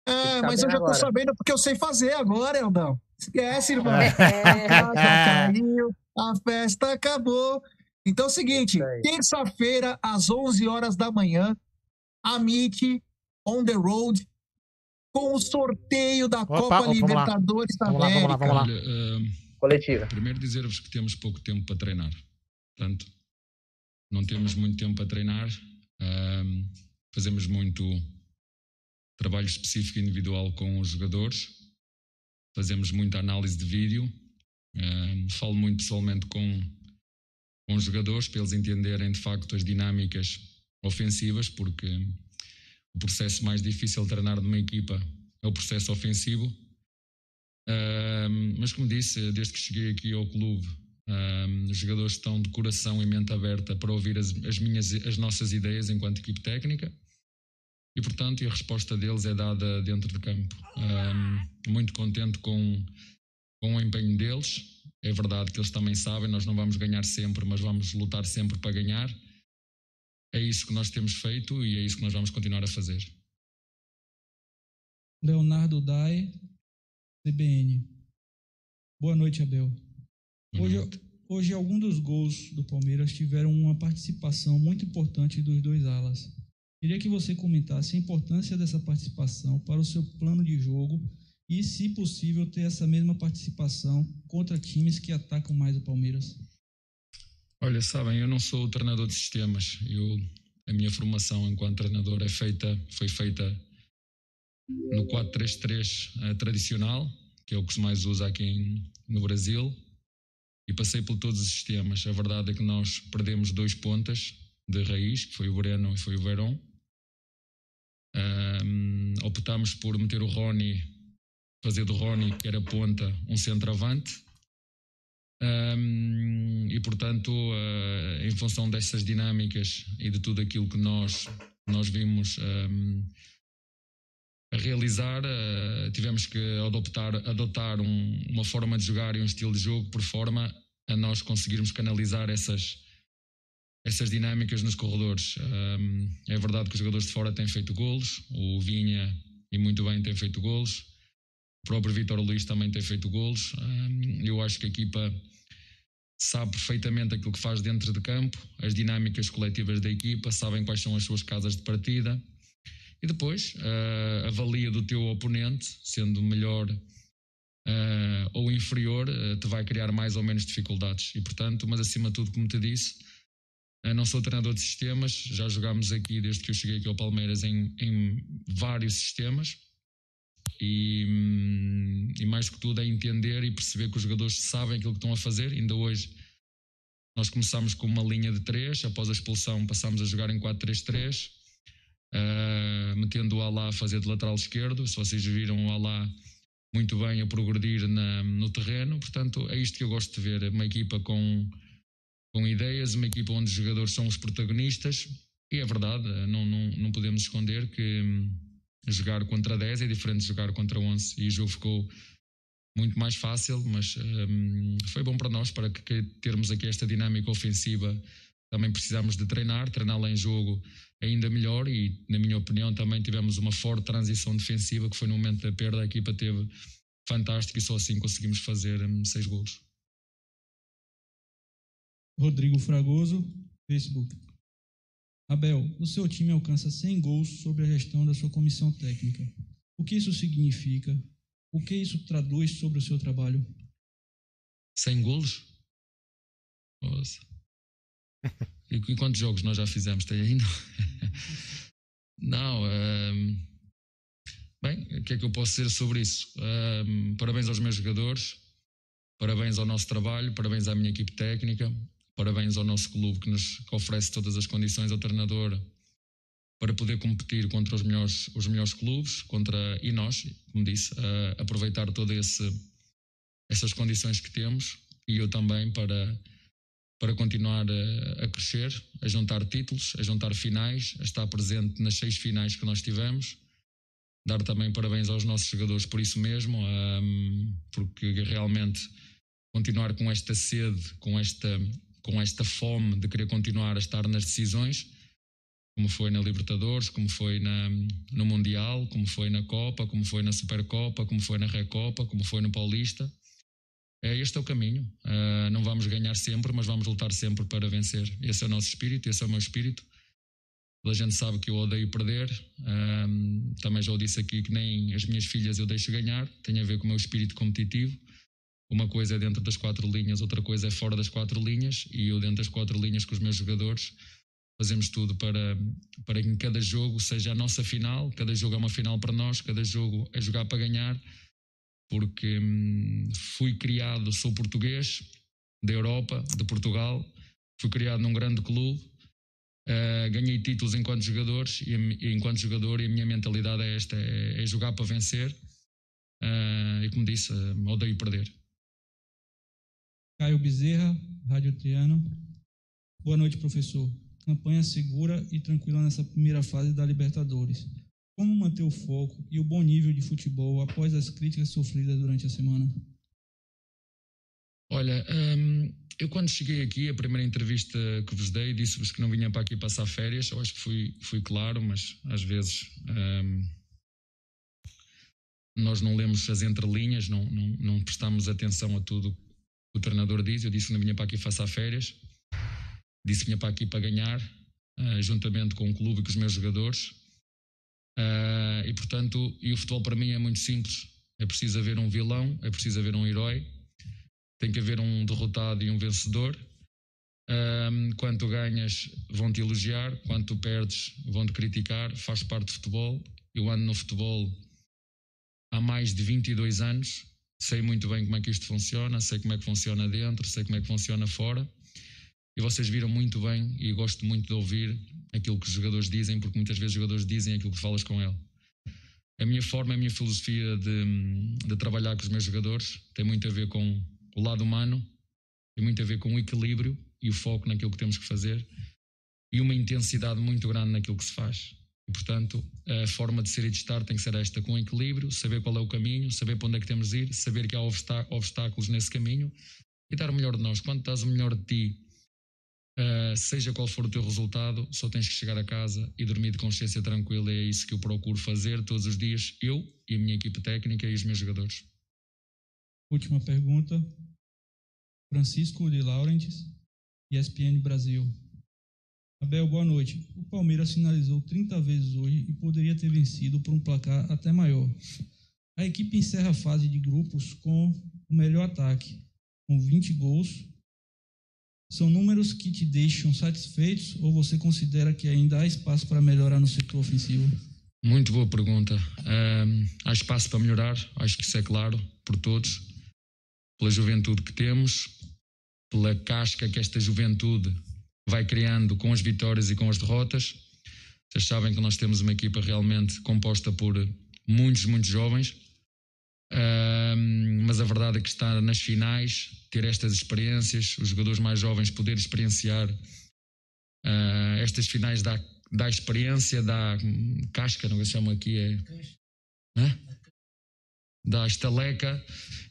É, mas eu já tô agora. sabendo porque eu sei fazer agora, Eldão. Esquece, irmão. É. Festa [LAUGHS] caiu, a festa acabou. Então é o seguinte, terça-feira, às 11 horas da manhã, Amit, on the road, com o sorteio da Opa, Copa lá. Libertadores da Vamos lá, vamos lá, América. vamos lá. Olha, hum, Coletiva. primeiro dizer-vos que temos pouco tempo para treinar. Portanto, não temos muito tempo para treinar. Hum, fazemos muito trabalho específico individual com os jogadores. Fazemos muita análise de vídeo. Hum, falo muito pessoalmente com, com os jogadores para eles entenderem de facto as dinâmicas ofensivas, porque o processo mais difícil de treinar de uma equipa é o processo ofensivo. Ahm, mas como disse, desde que cheguei aqui ao clube, ahm, os jogadores estão de coração e mente aberta para ouvir as, as minhas, as nossas ideias enquanto equipe técnica. E portanto, a resposta deles é dada dentro de campo. Muito contente com, com o empenho deles. É verdade que eles também sabem, nós não vamos ganhar sempre, mas vamos lutar sempre para ganhar. É isso que nós temos feito e é isso que nós vamos continuar a fazer. Leonardo Dai, CBN. Boa noite, Abel. Boa Hoje, noite. hoje, alguns dos gols do Palmeiras tiveram uma participação muito importante dos dois alas. Queria que você comentasse a importância dessa participação para o seu plano de jogo E, se possível, ter essa mesma participação contra times que atacam mais o Palmeiras? Olha, sabem, eu não sou o treinador de sistemas. Eu, a minha formação enquanto treinador é feita, foi feita no 4-3-3 uh, tradicional, que é o que se mais usa aqui em, no Brasil, e passei por todos os sistemas. A verdade é que nós perdemos dois pontas de raiz, que foi o Breno e foi o Verón. Um, optámos por meter o Rony, fazer do Rony, que era ponta, um centroavante. Um, e portanto, uh, em função dessas dinâmicas e de tudo aquilo que nós, nós vimos um, a realizar, uh, tivemos que adotar, adotar um, uma forma de jogar e um estilo de jogo por forma a nós conseguirmos canalizar essas, essas dinâmicas nos corredores. É verdade que os jogadores de fora têm feito golos, o Vinha, e muito bem, tem feito golos, o próprio Vitor Luís também tem feito golos. Um, eu acho que a equipa sabe perfeitamente aquilo que faz dentro de campo, as dinâmicas coletivas da equipa, sabem quais são as suas casas de partida e depois uh, avalia do teu oponente, sendo melhor uh, ou inferior, uh, te vai criar mais ou menos dificuldades. E portanto, mas acima de tudo, como te disse, não sou treinador de sistemas, já jogámos aqui desde que eu cheguei aqui ao Palmeiras em, em vários sistemas. E, hum, e, mais que tudo é entender e perceber que os jogadores sabem aquilo que estão a fazer. Ainda hoje nós começámos com uma linha de 3, após a expulsão passámos a jogar em 4-3-3 uh, metendo o Alá a fazer de lateral esquerdo. Se vocês viram o Alá muito bem a progredir na, no terreno, portanto, é isto que eu gosto de ver: uma equipa com, com ideias, uma equipa onde os jogadores são os protagonistas. E é verdade, não, não, não podemos esconder que hum, jogar contra 10 é diferente de jogar contra 11 e o jogo ficou muito mais fácil, mas um, foi bom para nós para que, termos aqui esta dinâmica ofensiva também precisamos de treinar, treiná-la em jogo ainda melhor e, na minha opinião, também tivemos uma forte transição defensiva que foi no momento da perda, a equipa teve fantástico e só assim conseguimos fazer um, seis gols. Rodrigo Fragoso, Facebook. Abel, o seu time alcança 100 gols sob a gestão da sua comissão técnica. O que isso significa? O que isso traduz sobre o seu trabalho? 100 gols? Nossa. E, e quantos jogos nós já fizemos? Tem ainda? [LAUGHS] Não. Um, bem, o que é que eu posso dizer sobre isso? Um, parabéns aos meus jogadores, parabéns ao nosso trabalho, parabéns à minha equipe técnica, parabéns ao nosso clube que nos que oferece todas as condições ao treinador para poder competir contra os melhores, os melhores clubes, contra e nós, como disse, aproveitar todas essas condições que temos e eu também para para continuar a, a, crescer, a juntar títulos, a juntar finais, a estar presente nas seis finais que nós tivemos. Dar também parabéns aos nossos jogadores por isso mesmo, um, porque realmente continuar com esta sede, com esta, com esta fome de querer continuar a estar nas decisões, como foi na Libertadores, como foi na, no Mundial, como foi na Copa, como foi na Supercopa, como foi na Recopa, como foi no Paulista é, este é o caminho. Uh, não vamos ganhar sempre, mas vamos lutar sempre para vencer. Esse é o nosso espírito, esse é o meu espírito. A gente sabe que eu odeio perder. Um, também já o disse aqui que nem as minhas filhas eu deixo ganhar. Tem a ver com o meu espírito competitivo. Uma coisa é dentro das quatro linhas, outra coisa é fora das quatro linhas. E eu, dentro das quatro linhas, com os meus jogadores, fazemos tudo para, para que em cada jogo seja a nossa final. Cada jogo é uma final para nós, cada jogo é jogar para ganhar porque hum, fui criado, sou português, da Europa, de Portugal, fui criado num grande clube, uh, ganhei títulos enquanto jogadores e, e, enquanto jogador e a minha mentalidade é esta, é, é jogar para vencer uh, e como disse, uh, odeio perder. Caio Bezerra, Rádio Triano. Boa noite, professor. Campanha segura e tranquila nessa primeira fase da Libertadores. Como manter o foco e o bom nível de futebol após as críticas sofridas durante a semana? Olha, hum, eu quando cheguei aqui, a primeira entrevista que vos dei, disse-vos que não vinha para aqui passar férias. Eu acho que fui, fui claro, mas às vezes hum, nós não lemos as entrelinhas, não, não, não prestamos atenção a tudo o treinador diz. Eu disse que não vinha para aqui passar férias. Disse que vinha para aqui para ganhar, uh, juntamente com o clube e com os meus jogadores. Uh, e portanto, e o futebol para mim é muito simples. É preciso haver um vilão, é preciso haver um herói, tem que haver um derrotado e um vencedor. Um, quando tu ganhas, vão-te elogiar, quando tu perdes, vão-te criticar. Faz parte do futebol. Eu ando no futebol há mais de 22 anos, sei muito bem como é que isto funciona, sei como é que funciona dentro, sei como é que funciona fora. E vocês viram muito bem e gosto muito de ouvir aquilo que os jogadores dizem, porque muitas vezes os jogadores dizem aquilo que falas com ele. A minha forma, a minha filosofia de, de trabalhar com os meus jogadores tem muito a ver com o lado humano, tem muito a ver com o equilíbrio e o foco naquilo que temos que fazer e uma intensidade muito grande naquilo que se faz. Portanto, a forma de ser e de estar tem que ser esta, com equilíbrio, saber qual é o caminho, saber para onde é que temos de ir, saber que há obstáculos nesse caminho e dar o melhor de nós. Quando estás o melhor de ti, uh, seja qual for o teu resultado, só tens que chegar a casa e dormir de consciência tranquila. E é isso que eu procuro fazer todos os dias, eu e a minha equipe técnica e os meus jogadores. Última pergunta. Francisco de Laurentiis, ESPN Brasil. Abel, boa noite. O Palmeiras finalizou 30 vezes hoje e poderia ter vencido por um placar até maior. A equipe encerra a fase de grupos com o melhor ataque, com 20 gols. São números que te deixam satisfeitos ou você considera que ainda há espaço para melhorar no setor ofensivo? Muito boa pergunta. Um, há espaço para melhorar, acho que isso é claro por todos, pela juventude que temos, pela casca que esta juventude vai criando com as vitórias e com as derrotas. Vocês sabem que nós temos uma equipa realmente composta por muitos, muitos jovens, mas a verdade é que está nas finais, ter estas experiências, os jogadores mais jovens poder experienciar uh, estas finais dá, dá experiência, dá casca, não é que se chama aqui, é. Hã? Dá estaleca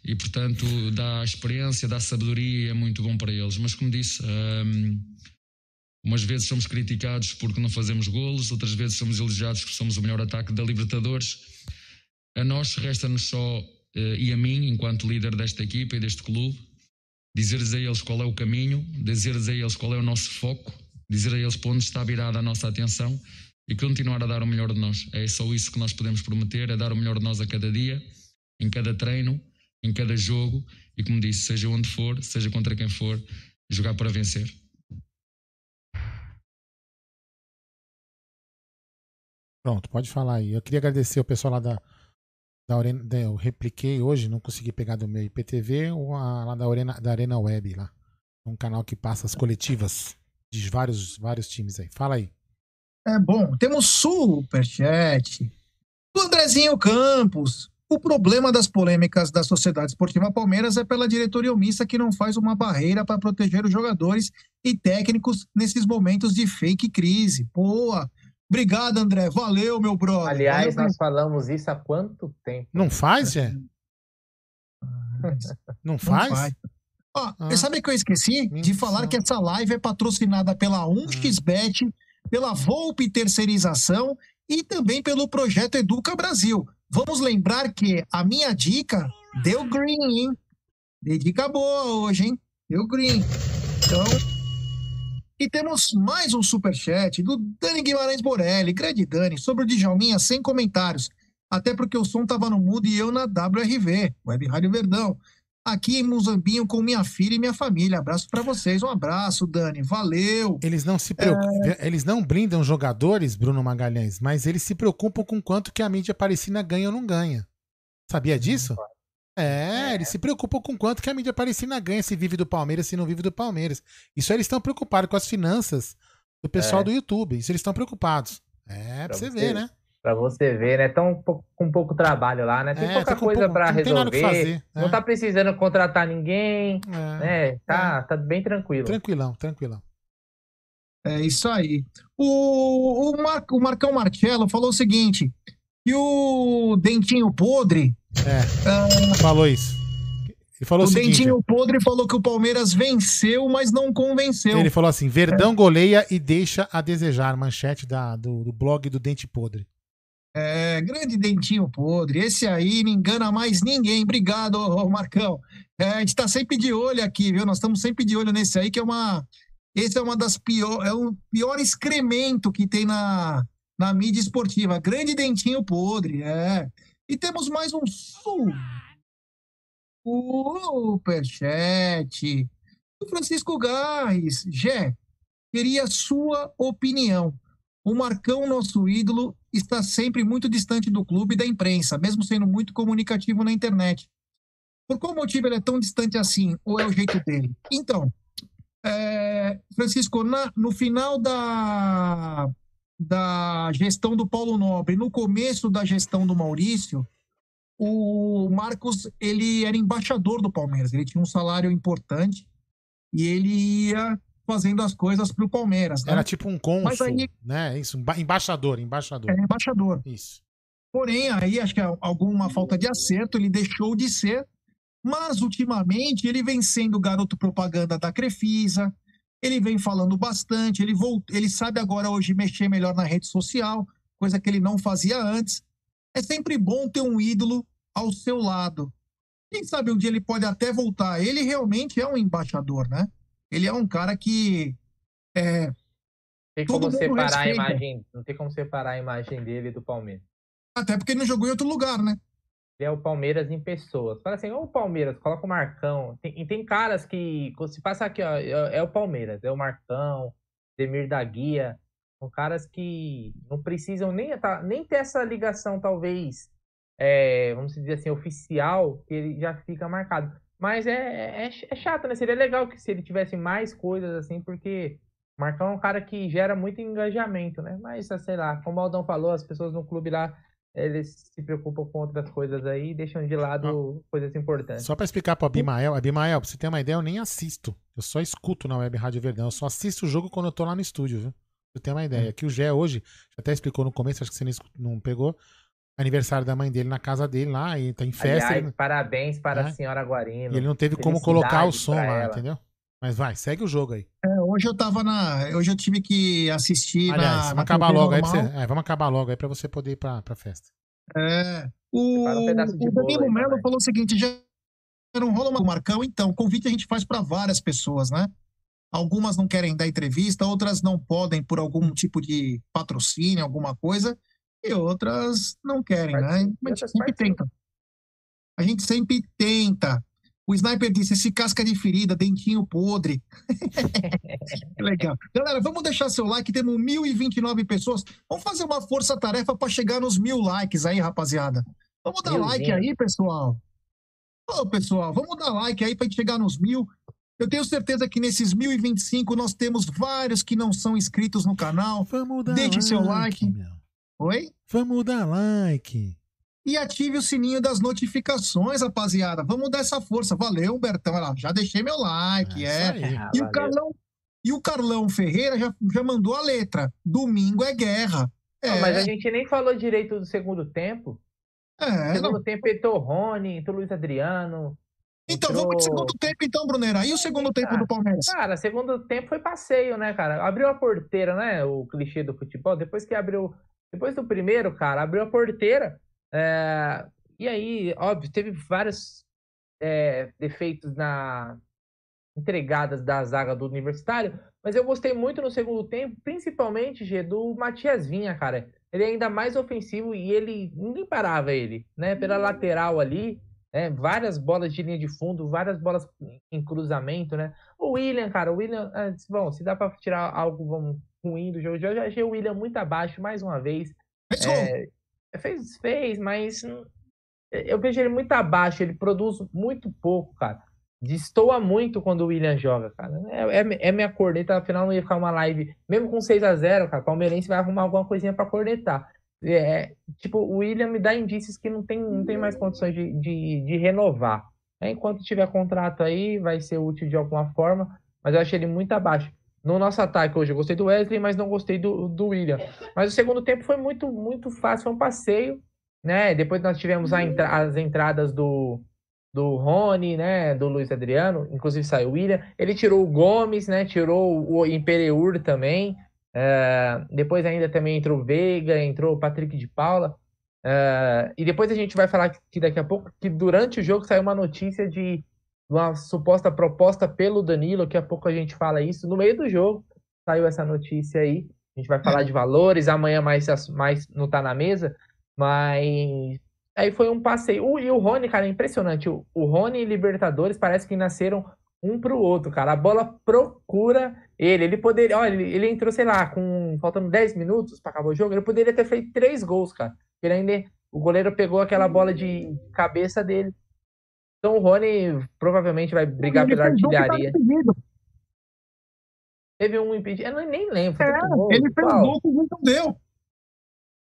e, portanto, dá experiência, dá sabedoria, é muito bom para eles. Mas, como disse, Umas vezes somos criticados porque não fazemos golos, outras vezes somos elogiados porque somos o melhor ataque da Libertadores. A nós resta-nos só, uh, e a mim, enquanto líder desta equipa e deste clube, dizer-lhes a eles qual é o caminho, dizer-lhes a eles qual é o nosso foco, dizer a eles para onde está virada a nossa atenção e continuar a dar o melhor de nós. É só isso que nós podemos prometer, é dar o melhor de nós a cada dia, em cada treino, em cada jogo e, como disse, seja onde for, seja contra quem for, jogar para vencer. Pronto, pode falar aí. Eu queria agradecer o pessoal lá da, da Arena. Eu repliquei hoje, não consegui pegar do meu IPTV, ou a, lá da Arena, da Arena Web, lá. Um canal que passa as coletivas de vários, vários times aí. Fala aí. É bom, temos superchat. O Andrezinho Campos. O problema das polêmicas da Sociedade Esportiva Palmeiras é pela diretoria omissa que não faz uma barreira para proteger os jogadores e técnicos nesses momentos de fake crise. Boa! Obrigado, André. Valeu, meu brother. Aliás, Valeu, nós falamos isso há quanto tempo? Não faz, é? [LAUGHS] Não faz? Não faz. Ó, Ah. Sabe que eu esqueci de Menção. falar que essa live é patrocinada pela 1xBet, pela Volpe Terceirização e também pelo projeto Educa Brasil. Vamos lembrar que a minha dica deu green, hein? Dei dica boa hoje, hein? Deu green. Então. E temos mais um superchat do Dani Guimarães Borelli, grande Dani, sobre o Djalminha, sem comentários. Até porque o som tava no mudo e eu na WRV, Web Rádio Verdão. Aqui em Muzambinho com minha filha e minha família. Abraço pra vocês. Um abraço, Dani. Valeu. Eles não se preocupam, eles não blindam jogadores, Bruno Magalhães, mas eles se preocupam com quanto que a mídia parecida ganha ou não ganha. Sabia disso? É, eles se preocupam com quanto que a mídia parecida ganha, se vive do Palmeiras, se não vive do Palmeiras. Isso aí eles estão preocupados com as finanças do pessoal É. do YouTube. Isso eles estão preocupados. É, pra, Pra você você ver, né? Pra você ver, né? Tão pou- com pouco trabalho lá, né? Tem É, pouca tá coisa pouco- pra não tem nada o que resolver. fazer, Não é. tá precisando contratar ninguém, É, né? Tá, tá bem tranquilo. Tranquilão, tranquilão. É isso aí. O, o, Mar, o Marcão Marcelo falou o seguinte: que o Dentinho Podre. É, falou isso. Ele falou o o seguinte. Dentinho Podre falou que o Palmeiras venceu, mas não convenceu. Ele falou assim: Verdão goleia e deixa a desejar. Manchete da, do, do blog do Dente Podre. É, grande dentinho podre. Esse aí não engana mais ninguém. Obrigado, ô, ô, Marcão. É, a gente tá sempre de olho aqui, viu? Nós estamos sempre de olho nesse aí, que é uma. Esse é uma das pior, é o pior excremento que tem na, na mídia esportiva. Grande dentinho podre, é. E temos mais um superchat do Francisco Garres. Gé, queria sua opinião. O Marcão, nosso ídolo, está sempre muito distante do clube e da imprensa, mesmo sendo muito comunicativo na internet. Por qual motivo ele é tão distante assim? Ou é o jeito dele? Então, é, Francisco, na, no final da, da gestão do Paulo Nobre, no começo da gestão do Maurício, o Marcos ele era embaixador do Palmeiras, ele tinha um salário importante e ele ia fazendo as coisas para o Palmeiras. Né? Era tipo um cônsul, aí- né? Isso, emba- embaixador, embaixador. Era embaixador. Isso. Porém, aí acho que alguma falta de acerto, ele deixou de ser. Mas, ultimamente, ele vem sendo garoto propaganda da Crefisa, ele vem falando bastante, ele, volt... ele sabe agora hoje mexer melhor na rede social, coisa que ele não fazia antes. É sempre bom ter um ídolo ao seu lado. Quem sabe um dia ele pode até voltar. Ele realmente é um embaixador, né? Ele é um cara que é, Tem como separar a imagem. Não tem como separar a imagem dele do Palmeiras. até porque ele não jogou em outro lugar, né? É o Palmeiras em pessoas. Fala assim, ô Palmeiras, coloca o Marcão. Tem- e tem caras que, se passa aqui, ó, é, é o Palmeiras, é o Marcão, Demir da Guia. São caras que não precisam nem, tá- nem ter essa ligação, talvez, é, vamos dizer assim, oficial, que ele já fica marcado. Mas é, é, é chato, né? Seria legal que se ele tivesse mais coisas assim, porque Marcão é um cara que gera muito engajamento, né? Mas, sei lá, como o Aldão falou, as pessoas no clube lá eles se preocupam com outras coisas aí e deixam de lado coisas importantes. Só pra explicar pro Abimael, Abimael, pra você ter uma ideia, eu nem assisto. Eu só escuto na Web Rádio Verdão. Eu só assisto o jogo quando eu tô lá no estúdio, viu? Pra você ter uma Hum. ideia. Que o Gé hoje, até explicou no começo, acho que você não pegou, aniversário da mãe dele na casa dele lá, e tá em festa. Aliás, ele, parabéns para né? a senhora Guarino. e ele não teve como colocar o som lá, ela. entendeu? Mas vai, segue o jogo aí. É, hoje eu tava na. Hoje eu tive que assistir Aliás, na. vamos na acabar logo aí pra normal. você. é, vamos acabar logo aí pra você poder ir pra, pra festa. É. O, um o Danilo Melo falou o seguinte: já não rola uma Marcão, então, convite a gente faz para várias pessoas, né? Algumas não querem dar entrevista, outras não podem por algum tipo de patrocínio, alguma coisa, e outras não querem, né? Participa, Mas a gente sempre tenta. A gente sempre tenta. O Sniper disse: esse casca de ferida, dentinho podre. [LAUGHS] Que Legal. Galera, vamos deixar seu like. Temos 1.029 pessoas. Vamos fazer uma força-tarefa para chegar nos mil likes aí, rapaziada. Vamos dar Milzinho. like aí, pessoal. Ô, pessoal, vamos dar like aí para gente chegar nos mil. Eu tenho certeza que nesses 1.025 nós temos vários que não são inscritos no canal. Vamos dar Deixe seu like. meu. Oi? Vamos dar like. E ative o sininho das notificações, rapaziada. Vamos dar essa força. Valeu, Bertão. Olha lá, já deixei meu like. É É. aí. E o. Carlão, e o Carlão Ferreira já, já mandou a letra. Domingo é guerra. É, Não, mas a gente nem falou direito do segundo tempo. é, No não. segundo tempo entrou Rony, entrou Luiz Adriano. Então, entrou- vamos pro segundo tempo, então, Brunera. E o segundo tempo do Palmeiras? Cara, segundo tempo foi passeio, né, cara? Abriu a porteira, né? O clichê do futebol. Depois que abriu. Depois do primeiro, cara, abriu a porteira. É, E aí, óbvio, teve vários é, defeitos na entregadas da zaga do Universitário, mas eu gostei muito no segundo tempo, principalmente, G, do Matias Vinha, cara. Ele é ainda mais ofensivo e ele ninguém parava ele, né? Pela lateral ali, né? Várias bolas de linha de fundo, várias bolas em cruzamento, né? O William, cara, o William, ah, bom, se dá pra tirar algo vamos, ruim do jogo, eu já achei o William muito abaixo mais uma vez. Gol. É, fez, fez, mas eu vejo ele muito abaixo, ele produz muito pouco, cara. Destoa muito quando o William joga, cara. É, é, é minha corneta, afinal não ia ficar uma live, mesmo com 6 a 0 cara, palmeirense vai arrumar alguma coisinha pra cornetar. É, tipo, o William me dá indícios que não tem, não tem mais condições de, de, de renovar. É, enquanto tiver contrato aí, vai ser útil de alguma forma, mas eu achei ele muito abaixo. No nosso ataque hoje, eu gostei do Wesley, mas não gostei do, do William. Mas o segundo tempo foi muito, muito fácil, foi um passeio, né? Depois nós tivemos entra- as entradas do, do Rony, né? Do Luiz Adriano, inclusive saiu o William. Ele tirou o Gomes, né? Tirou o Imperiur também. É, depois ainda também entrou o Veiga, entrou o Patrick de Paula. É, e depois a gente vai falar que daqui a pouco que durante o jogo saiu uma notícia de uma suposta proposta pelo Danilo, daqui a pouco a gente fala isso. No meio do jogo saiu essa notícia aí. A gente vai falar de valores, amanhã mais, mais não tá na mesa, mas Aí foi um passeio. E o Rony, cara, é impressionante. O, Rony e Libertadores parece que nasceram um pro outro, cara. A bola procura ele. Ele poderia. Olha, ele, ele entrou, sei lá, com faltando 10 minutos para acabar o jogo. Ele poderia ter feito três gols, cara. Ele ainda, o goleiro pegou aquela bola de cabeça dele. Então o Rony provavelmente vai brigar Ele pela artilharia. impedido. Teve um impedido. Eu não- nem lembro. É, gol. ele fez Qual? gol que o juiz não deu.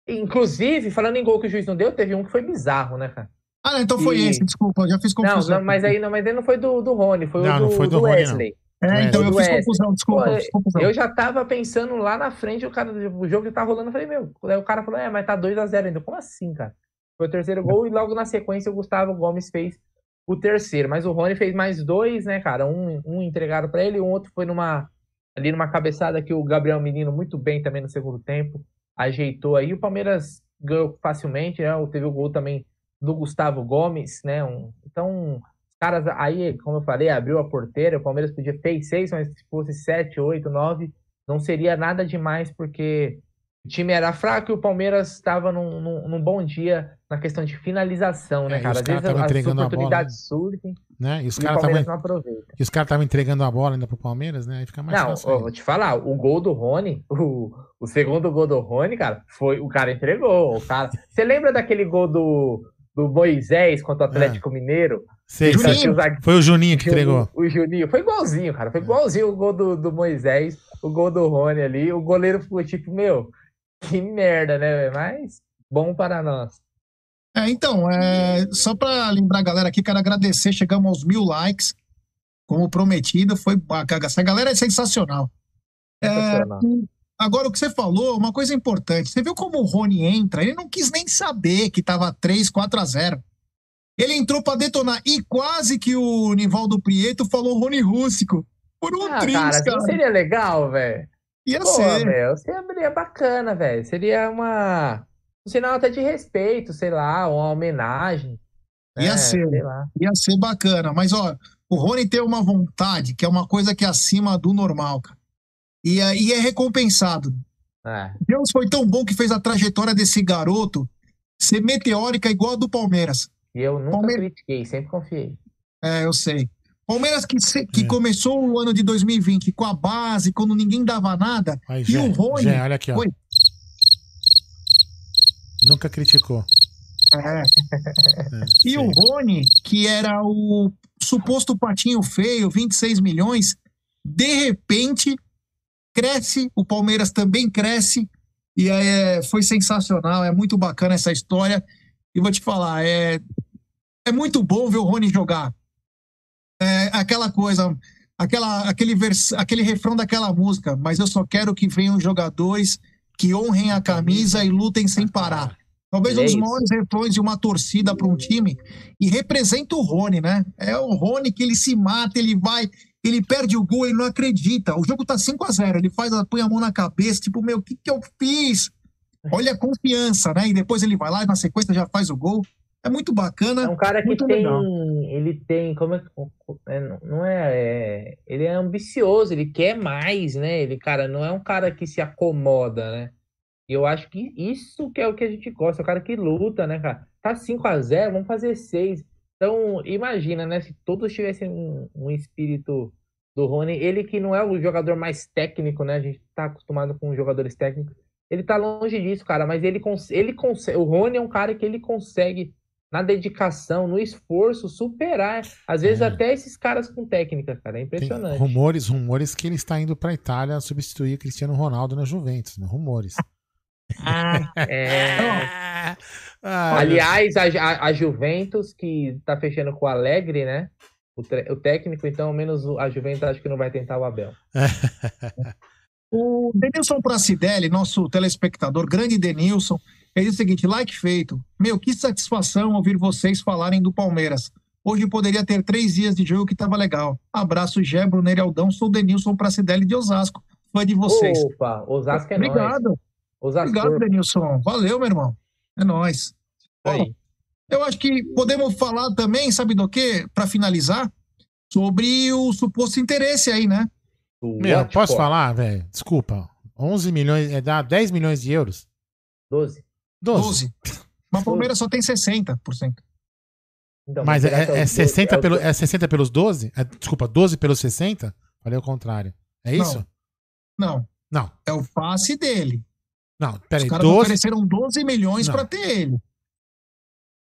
Inclusive, falando em gol que o juiz não deu, teve um que foi bizarro, né, cara? Ah, não, então foi E- esse, desculpa, eu já fiz Não, confusão. não, mas aí não, mas aí não foi do, do Rony, foi Não, o não do, foi do do Rony, Wesley. É, então eu fiz Wesley. confusão, desculpa, Pô, fiz confusão. Eu já tava pensando lá na frente, o cara, o jogo que tá rolando, eu falei, meu, aí o cara falou, é, mas tá 2x0 ainda. Como assim, cara? Foi o terceiro gol e logo na sequência o Gustavo Gomes fez o terceiro. Mas o Rony fez mais dois, né, cara? Um, um entregaram pra ele, e um outro foi numa ali numa cabeçada que o Gabriel Menino muito bem também no segundo tempo, ajeitou aí. O Palmeiras ganhou facilmente, né? Teve o gol também do Gustavo Gomes, né? Um- então, os caras aí, como eu falei, abriu a porteira, o Palmeiras podia fez seis, mas se fosse sete, oito, nove, não seria nada demais, porque o time era fraco e o Palmeiras estava num, num, num bom dia na questão de finalização, né, É, cara? os Às caras vezes as a bola, oportunidades surgem Né? E os e o caras Palmeiras estavam não aproveita. e os caras estavam entregando a bola ainda pro Palmeiras, né? Aí fica mais Não, fácil. ainda. vou te falar, o gol do Rony, [LAUGHS] o, o segundo gol do Rony, cara, foi o cara entregou. O cara, você lembra daquele gol do, do Moisés contra o Atlético Mineiro? Sei, sei. o zague- Foi o Juninho que entregou. O Juninho. Foi igualzinho, cara. Foi igualzinho o gol do, do Moisés, o gol do Rony ali. O goleiro ficou tipo, meu, que merda, né, velho? Mas bom para nós. É, então, é, só para lembrar a galera aqui, quero agradecer, chegamos aos mil likes, como prometido, foi bacana. Essa galera é sensacional. É, agora, o que você falou, uma coisa importante, você viu como o Rony entra? Ele não quis nem saber que tava 3, 4 a 0. Ele entrou para detonar e quase que o Nivaldo Prieto falou Rony Rússico. Por um Ah, triz, cara, cara. não seria legal, velho? Ia Pô, ser. velho, seria bacana, velho. Seria uma. Um sinal até de respeito, sei lá, uma homenagem. Ia né? ser. Ia ser bacana. Mas, ó, o Rony tem uma vontade que é uma coisa que é acima do normal, cara. E, é- e é recompensado. É. Deus foi tão bom que fez a trajetória desse garoto ser meteórica igual a do Palmeiras. E eu nunca Palmeiras- critiquei, sempre confiei. É, eu sei. Palmeiras que, se- que É. começou o ano de 2020 com a base, quando ninguém dava nada. Aí, E o Rony- olha aqui, ó. Oi. Nunca criticou. É. [LAUGHS] É, E sei. o Rony, que era o suposto patinho feio, 26 milhões, de repente cresce, o Palmeiras também cresce, e é, foi sensacional, é muito bacana essa história. E vou te falar, é, é muito bom ver o Rony jogar. É aquela coisa, aquela, aquele, vers, aquele refrão daquela música, mas eu só quero que venham jogadores que honrem a camisa e lutem sem parar. Talvez um É dos isso. maiores refrões de uma torcida para um time e representa o Rony, né? É o Rony que ele se mata, ele vai, ele perde o gol, ele não acredita. O jogo tá 5 a 0 ele faz, põe a mão na cabeça, tipo, meu, o que que eu fiz? Olha a confiança, né? E depois ele vai lá e na sequência já faz o gol. É muito bacana. É um cara que tem. legal. Ele tem. Como é, que- é, não é, é- Ele é ambicioso, ele quer mais, né? Ele, cara, não é um cara que se acomoda, né? E eu acho que isso que é o que a gente gosta, é o cara que luta, né, cara? Tá 5 a 0 vamos fazer 6. Então, imagina, né? Se todos tivessem um, um espírito do Rony, ele que não é o jogador mais técnico, né? A gente tá acostumado com jogadores técnicos. Ele tá longe disso, cara, mas ele, ele consegue. O Rony é um cara que ele consegue na dedicação, no esforço, superar, às vezes É. até esses caras com técnica, cara. É Tem impressionante. rumores, rumores que ele está indo para Itália substituir Cristiano Ronaldo na Juventus, né? Rumores. É, [LAUGHS] Ah, aliás, a, a- a Juventus, que tá fechando com o Alegre, né? O, o técnico, então, ao menos o- a Juventus acho que não vai tentar o Abel. [LAUGHS] O Denilson Pracidelli, nosso telespectador, grande Denilson, ele diz o seguinte: like feito. Meu, que satisfação ouvir vocês falarem do Palmeiras. Hoje poderia ter três dias de jogo que tava legal. Abraço, Gé, Brunner e Aldão. Sou o Denilson Pracidelli de Osasco, fã de vocês. Opa, Osasco é nóis. Obrigado, Osasco. obrigado, Denilson. Valeu, meu irmão. É nóis. Aí. Eu acho que podemos falar também, sabe do quê? Para finalizar, sobre o suposto interesse aí, né? Meu, posso falar, velho? Desculpa. 11 milhões, é dar 10 milhões de euros? 12. 12. 12. Mas o Palmeiras só tem 60%. Então, Mas é, é os 60 é o- pelo, é 60 pelos 12? É, desculpa, 12 pelos 60? Falei o contrário. É isso? Não, Não. é o passe dele. Não, peraí. Os caras 12. ofereceram 12 milhões Não. pra ter ele.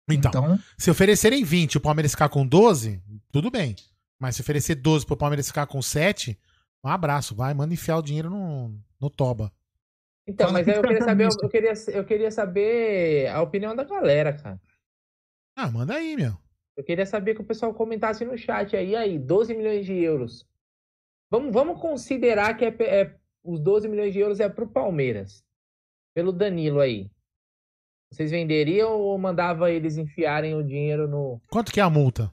Então, Então, se oferecerem 20 e o Palmeiras ficar com 12, tudo bem. Mas se oferecer 12 pro Palmeiras ficar com 7, um abraço, vai, manda enfiar o dinheiro no, no Toba. Então, mas eu queria saber, eu queria, eu queria saber a opinião da galera, cara. Ah, manda aí, meu. Eu queria saber que o pessoal comentasse no chat aí, aí, 12 milhões de euros. Vamos, vamos considerar que é, é- os 12 milhões de euros é pro Palmeiras. Pelo Danilo aí. Vocês venderiam ou mandava eles enfiarem o dinheiro no. Quanto que é a multa?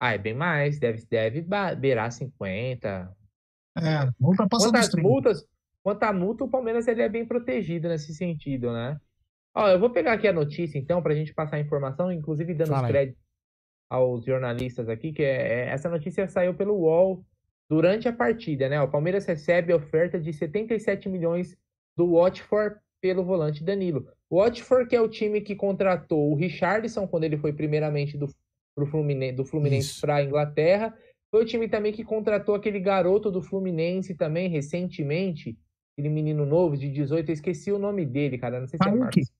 Ah, é bem mais. Deve, deve beirar 50. é, multa passa 30. multas, quanto à multa, o Palmeiras ele é bem protegido nesse sentido, né? Ó, eu vou pegar aqui a notícia, então, pra gente passar a informação, inclusive dando Fala os créditos aos jornalistas aqui, que é, é- essa notícia saiu pelo UOL durante a partida, né? O Palmeiras recebe a oferta de 77 milhões do Watford pelo volante Danilo. O Watford, que é o time que contratou o Richarlison quando ele foi primeiramente do, Fluminense, do Fluminense para a Inglaterra. Foi o time também que contratou aquele garoto do Fluminense também recentemente, aquele menino novo de 18, eu esqueci o nome dele, cara, não sei se é. Marcos.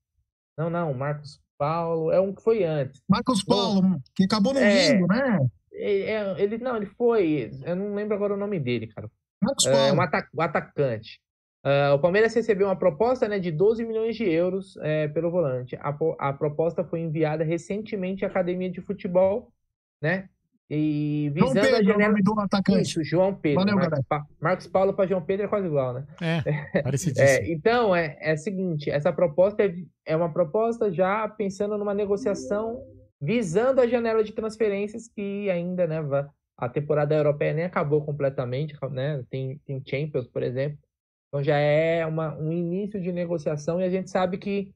Não, não, Marcos Paulo, é um que foi antes. Marcos Paulo, que acabou não É. vindo, né? Ele, é- ele- não, ele foi, eu não lembro agora o nome dele, cara. Marcos É Paulo. um ata- um atacante. Ah, o Palmeiras recebeu uma proposta né, de 12 milhões de euros é, pelo volante. A, a proposta foi enviada recentemente à Academia de Futebol, né? E João visando a Pedro é o janela. do atacante. Isso, João Pedro. Valeu, Marcos. Pa- Marcos Paulo para João Pedro é quase igual, né? É, [LAUGHS] parecidíssimo. É, então, é, é o seguinte, essa proposta é, é uma proposta já pensando numa negociação visando a janela de transferências que ainda, né, a temporada europeia nem acabou completamente, né, tem, tem Champions, por exemplo, então já é uma, um início de negociação e a gente sabe que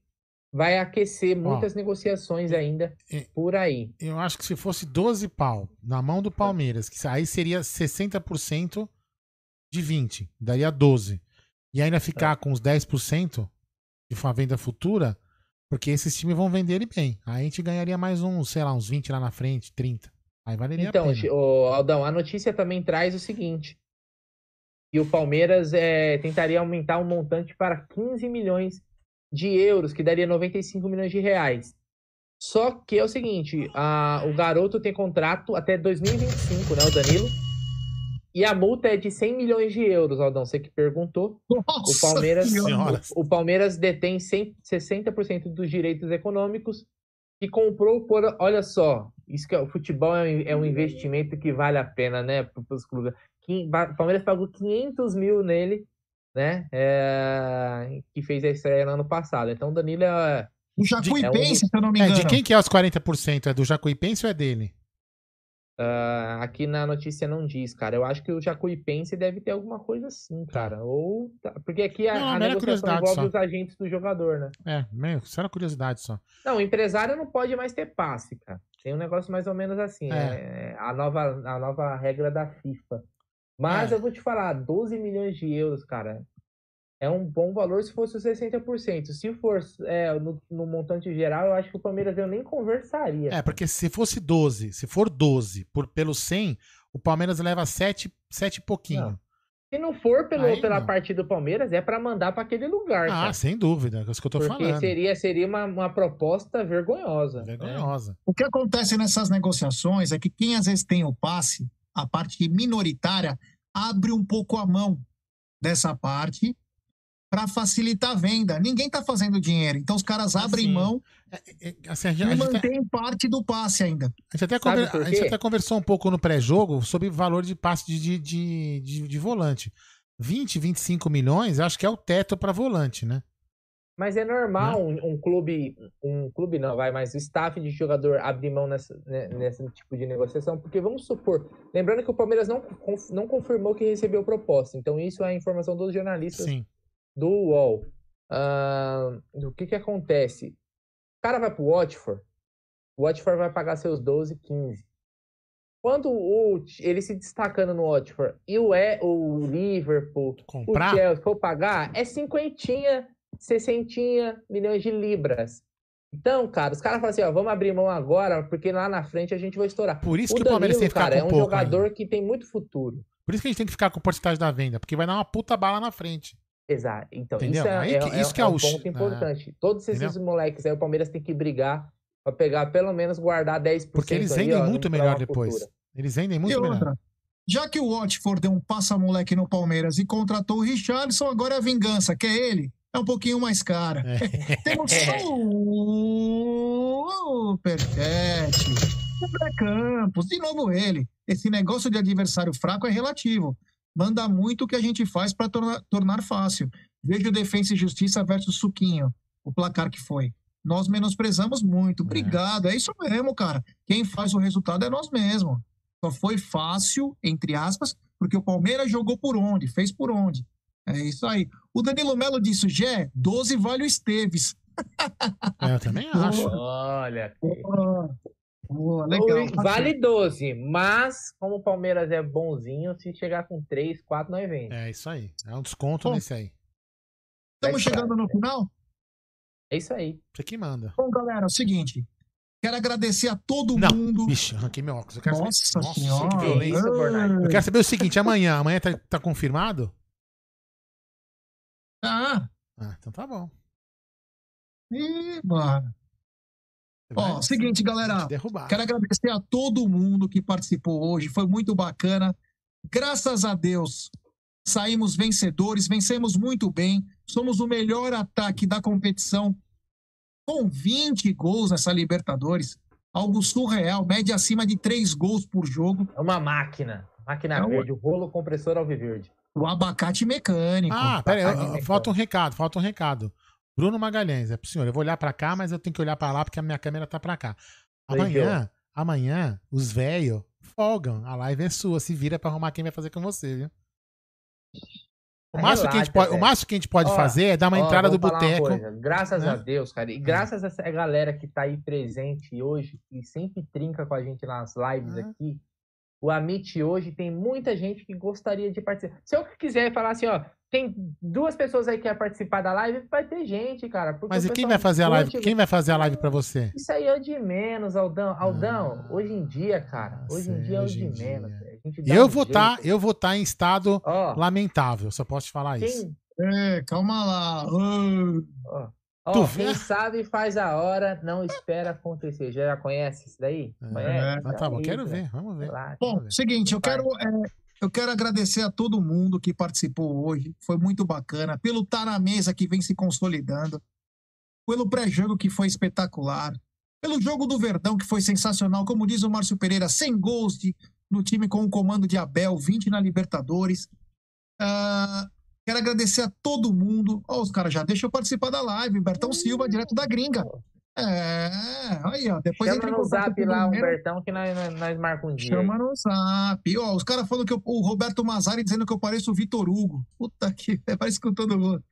vai aquecer muitas negociações ainda é- por aí. Eu acho que se fosse 12 pau na mão do Palmeiras, que aí seria 60% de 20, daria 12. E ainda ficar com os 10% de uma venda futura, porque esses times vão vender ele bem. Aí a gente ganharia mais uns, sei lá, uns 20 lá na frente, 30. Aí valeria Então, a pena. o Aldão, a notícia também traz o seguinte: que o Palmeiras é, tentaria aumentar o montante para 15 milhões de euros, que daria 95 milhões de reais. Só que é o seguinte, a- o garoto tem contrato até 2025, né, o Danilo? E a multa é de 100 milhões de euros, Aldão, você que perguntou. Nossa O Palmeiras, o, o Palmeiras detém 100, 60% dos direitos econômicos e comprou por, olha só, isso que é, o futebol é um, é um investimento que vale a pena, né, para os clubes. O Palmeiras pagou 500 mil nele, né, é, que fez a estreia no ano passado. Então o Danilo é, O Jacuipense, se eu não me É, engano. de quem que é os 40%? É do Jacuipense ou é dele? ah, aqui na notícia não diz, cara. Eu acho que o Jacuipense deve ter alguma coisa assim, cara. Ou tá- porque aqui a, Não, a negociação curiosidade envolve só. os agentes do jogador, né? É, meio, só curiosidade só. Não, o empresário não pode mais ter passe, cara. Tem um negócio mais ou menos assim. É. É. a, nova, a nova regra da FIFA. Mas É. eu vou te falar, 12 milhões de euros, cara, é um bom valor se fosse os 60%. Se for é, no, no montante geral, eu acho que o Palmeiras eu nem conversaria. É, porque se fosse 12, se for 12 por, pelo 100, o Palmeiras leva 7, 7 e pouquinho. Não. Se não for pelo, Aí pela não. parte do Palmeiras, é pra mandar pra aquele lugar, Ah, cara. sem dúvida, é isso que eu tô Porque falando. seria, seria uma, uma proposta vergonhosa. né? Vergonhosa. O que acontece nessas negociações é que quem às vezes tem o passe, a parte minoritária, abre um pouco a mão dessa parte para facilitar a venda. Ninguém está fazendo dinheiro, então os caras abrem Assim, mão É, é, assim, a, e gente, até- mantêm parte do passe ainda. a gente até conver- a gente até conversou um pouco no pré-jogo sobre o valor de passe de, de, de, de- de volante. 20, 25 milhões, acho que é o teto para volante, né? Mas é normal um, um clube, um clube não, vai, mas o staff de jogador abrir mão nessa, né, nesse tipo de negociação, porque vamos supor, lembrando que o Palmeiras não, não confirmou que recebeu proposta, então isso é a informação dos jornalistas Sim. do UOL. Ah, o que que acontece? O cara vai pro Watford, o Watford vai pagar seus 12, 15. Quando o, ele se destacando no Watford e o, E- o Liverpool, o Comprar? Chelsea for pagar, é cinquentinha, sessentinha milhões de libras. Então, cara, os caras falam assim, ó, vamos abrir mão agora, porque lá na frente a gente vai estourar. Por isso o que o Palmeiras tem Danilo, que ficar cara, com é um pouco jogador ainda. que tem muito futuro. Por isso que a gente tem que ficar com porcentagem da venda, porque vai dar uma puta bala na frente. Exato. Então, Entendeu? isso é, é- é- isso que é é o um ch- ponto é. importante. Todos esses Entendeu? moleques aí, o Palmeiras tem que brigar pra pegar, pelo menos, guardar 10%. Porque eles vendem ó, muito melhor depois. futura. Eles vendem muito e melhor. outra, já que o Watford deu um passa-moleque no Palmeiras e contratou o Richarlison, agora é a vingança, que é ele, é um pouquinho mais cara. É. [LAUGHS] Temos o André Campos, de novo ele. Esse negócio de adversário fraco é relativo. Manda muito o que a gente faz para tornar, tornar fácil. Veja o Defensa e Justiça versus Suquinho, o placar que foi. Nós menosprezamos muito. Obrigado. É isso mesmo, cara. Quem faz o resultado é nós mesmos. Só foi fácil, entre aspas, porque o Palmeiras jogou por onde, fez por onde. É isso aí. O Danilo Melo disse, Gé, 12 vale o Esteves. É, eu também acho. Olha. Boa, boa, legal. Vale 12, mas como o Palmeiras é bonzinho, se chegar com 3, 4, nós vende. É isso aí. É um desconto Bom. nesse aí. Estamos chegando no final? É isso aí. Você que manda. Bom, galera, é o seguinte. Quero agradecer a todo Não, mundo. Bicho, arranquei meu óculos. Eu quero Nossa saber. Nossa, senhora. que violência. Eu quero saber o seguinte: amanhã. Amanhã tá, tá confirmado? Ah, então tá bom. ih, mano. Ó, seguinte, galera. Quero agradecer a todo mundo que participou hoje. Foi muito bacana. Graças a Deus, saímos vencedores, vencemos muito bem. Somos o melhor ataque da competição, com 20 gols nessa Libertadores. Algo surreal, média acima de 3 gols por jogo. É uma máquina. Máquina É uma- verde, o rolo compressor alviverde. O abacate mecânico. Ah, pera aí, eu- eu- tá, falta um recado, falta um recado. Bruno Magalhães, é pro senhor. Eu vou olhar pra cá, mas eu tenho que olhar pra lá porque a minha câmera tá pra cá. Amanhã, amanhã, os velhos folgam. A live é sua. Se vira pra arrumar quem vai fazer com você, viu? O Ah, máximo, que a gente relaxa, pode, o máximo que a gente pode Ó, fazer é dar uma Ó, entrada do boteco. Graças né? a Deus, cara. E graças a essa galera que tá aí presente hoje e sempre trinca com a gente nas lives Ah. aqui. O Amit hoje tem muita gente que gostaria de participar. Se eu quiser falar assim, ó, tem duas pessoas aí que querem participar da live, vai ter gente, cara. porque Mas e quem pessoal vai fazer a live? Quem vai fazer a live pra você? Isso aí é o de menos, Aldão. Aldão, Ah, hoje em dia, cara, hoje em dia é o de dia. menos. velho. A gente dá Eu um vou estar, eu vou estar em estado Ó, lamentável, só posso te falar isso. quem, É, calma lá. Ah, ó, Tu quem vê? sabe faz a hora, não espera acontecer. Já conhece isso daí? É, Conhece? Tá bom, Aí, quero ver, vamos ver. Relaxa. Bom, Vamos ver. seguinte, eu quero, é, eu quero agradecer a todo mundo que participou hoje. Foi muito bacana. Pelo Tá na Mesa que vem se consolidando. Pelo pré-jogo que foi espetacular. Pelo jogo do Verdão que foi sensacional. Como diz o Márcio Pereira, 100 gols de- no time com o comando de Abel, 20 na Libertadores. Ah, quero agradecer a todo mundo. Ó, os caras já deixam eu participar da live. Bertão Silva, direto da gringa. É, aí, ó. Depois entra Chama no zap lá, Bruneiro. Humbertão, que nós, nós, nós marcamos um dia. Chama no zap. Ó, os caras falando que eu- o Roberto Mazari dizendo que eu pareço o Vitor Hugo. Puta que [LAUGHS] parece com todo mundo.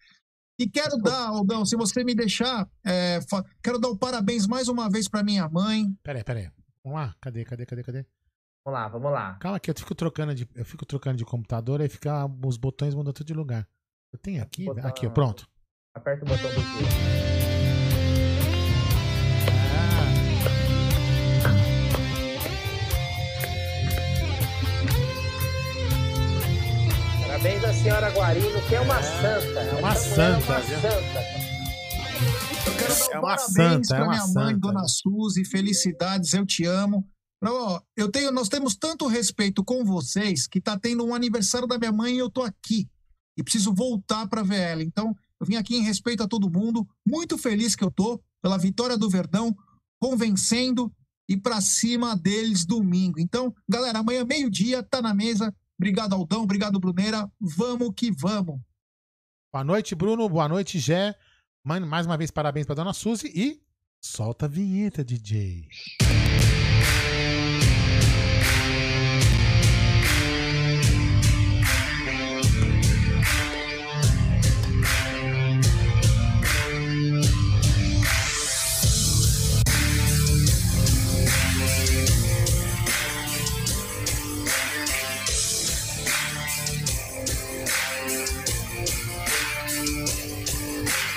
E quero dar, Aldão, se você me deixar, é, quero dar o parabéns mais uma vez para minha mãe. Peraí, peraí. Vamos lá, cadê, cadê, cadê, cadê? Vamos lá, vamos lá. Calma que eu fico trocando de, eu fico trocando de computador e fica os botões mudam tudo de lugar. Eu tenho aqui, Botão- aqui, pronto. Aperta o botão do dia. Parabéns à senhora Guarino, que é uma santa. É uma santa, É uma viu? santa. Eu quero dar É uma parabéns santa, é pra uma minha mãe, santa. Dona Suzy, felicidades, eu te amo. Eu tenho, nós temos tanto respeito com vocês que tá tendo um aniversário da minha mãe e eu tô aqui. E preciso voltar para ver ela. Então, eu vim aqui em respeito a todo mundo, muito feliz que eu tô pela vitória do Verdão, convencendo e pra cima deles domingo. Então, galera, amanhã meio-dia tá na mesa. Obrigado Aldão, obrigado Bruneira. Vamos que vamos. Boa noite, Bruno. Boa noite, Gé. Mais uma vez, parabéns pra Dona Suzy e solta a vinheta, DJ.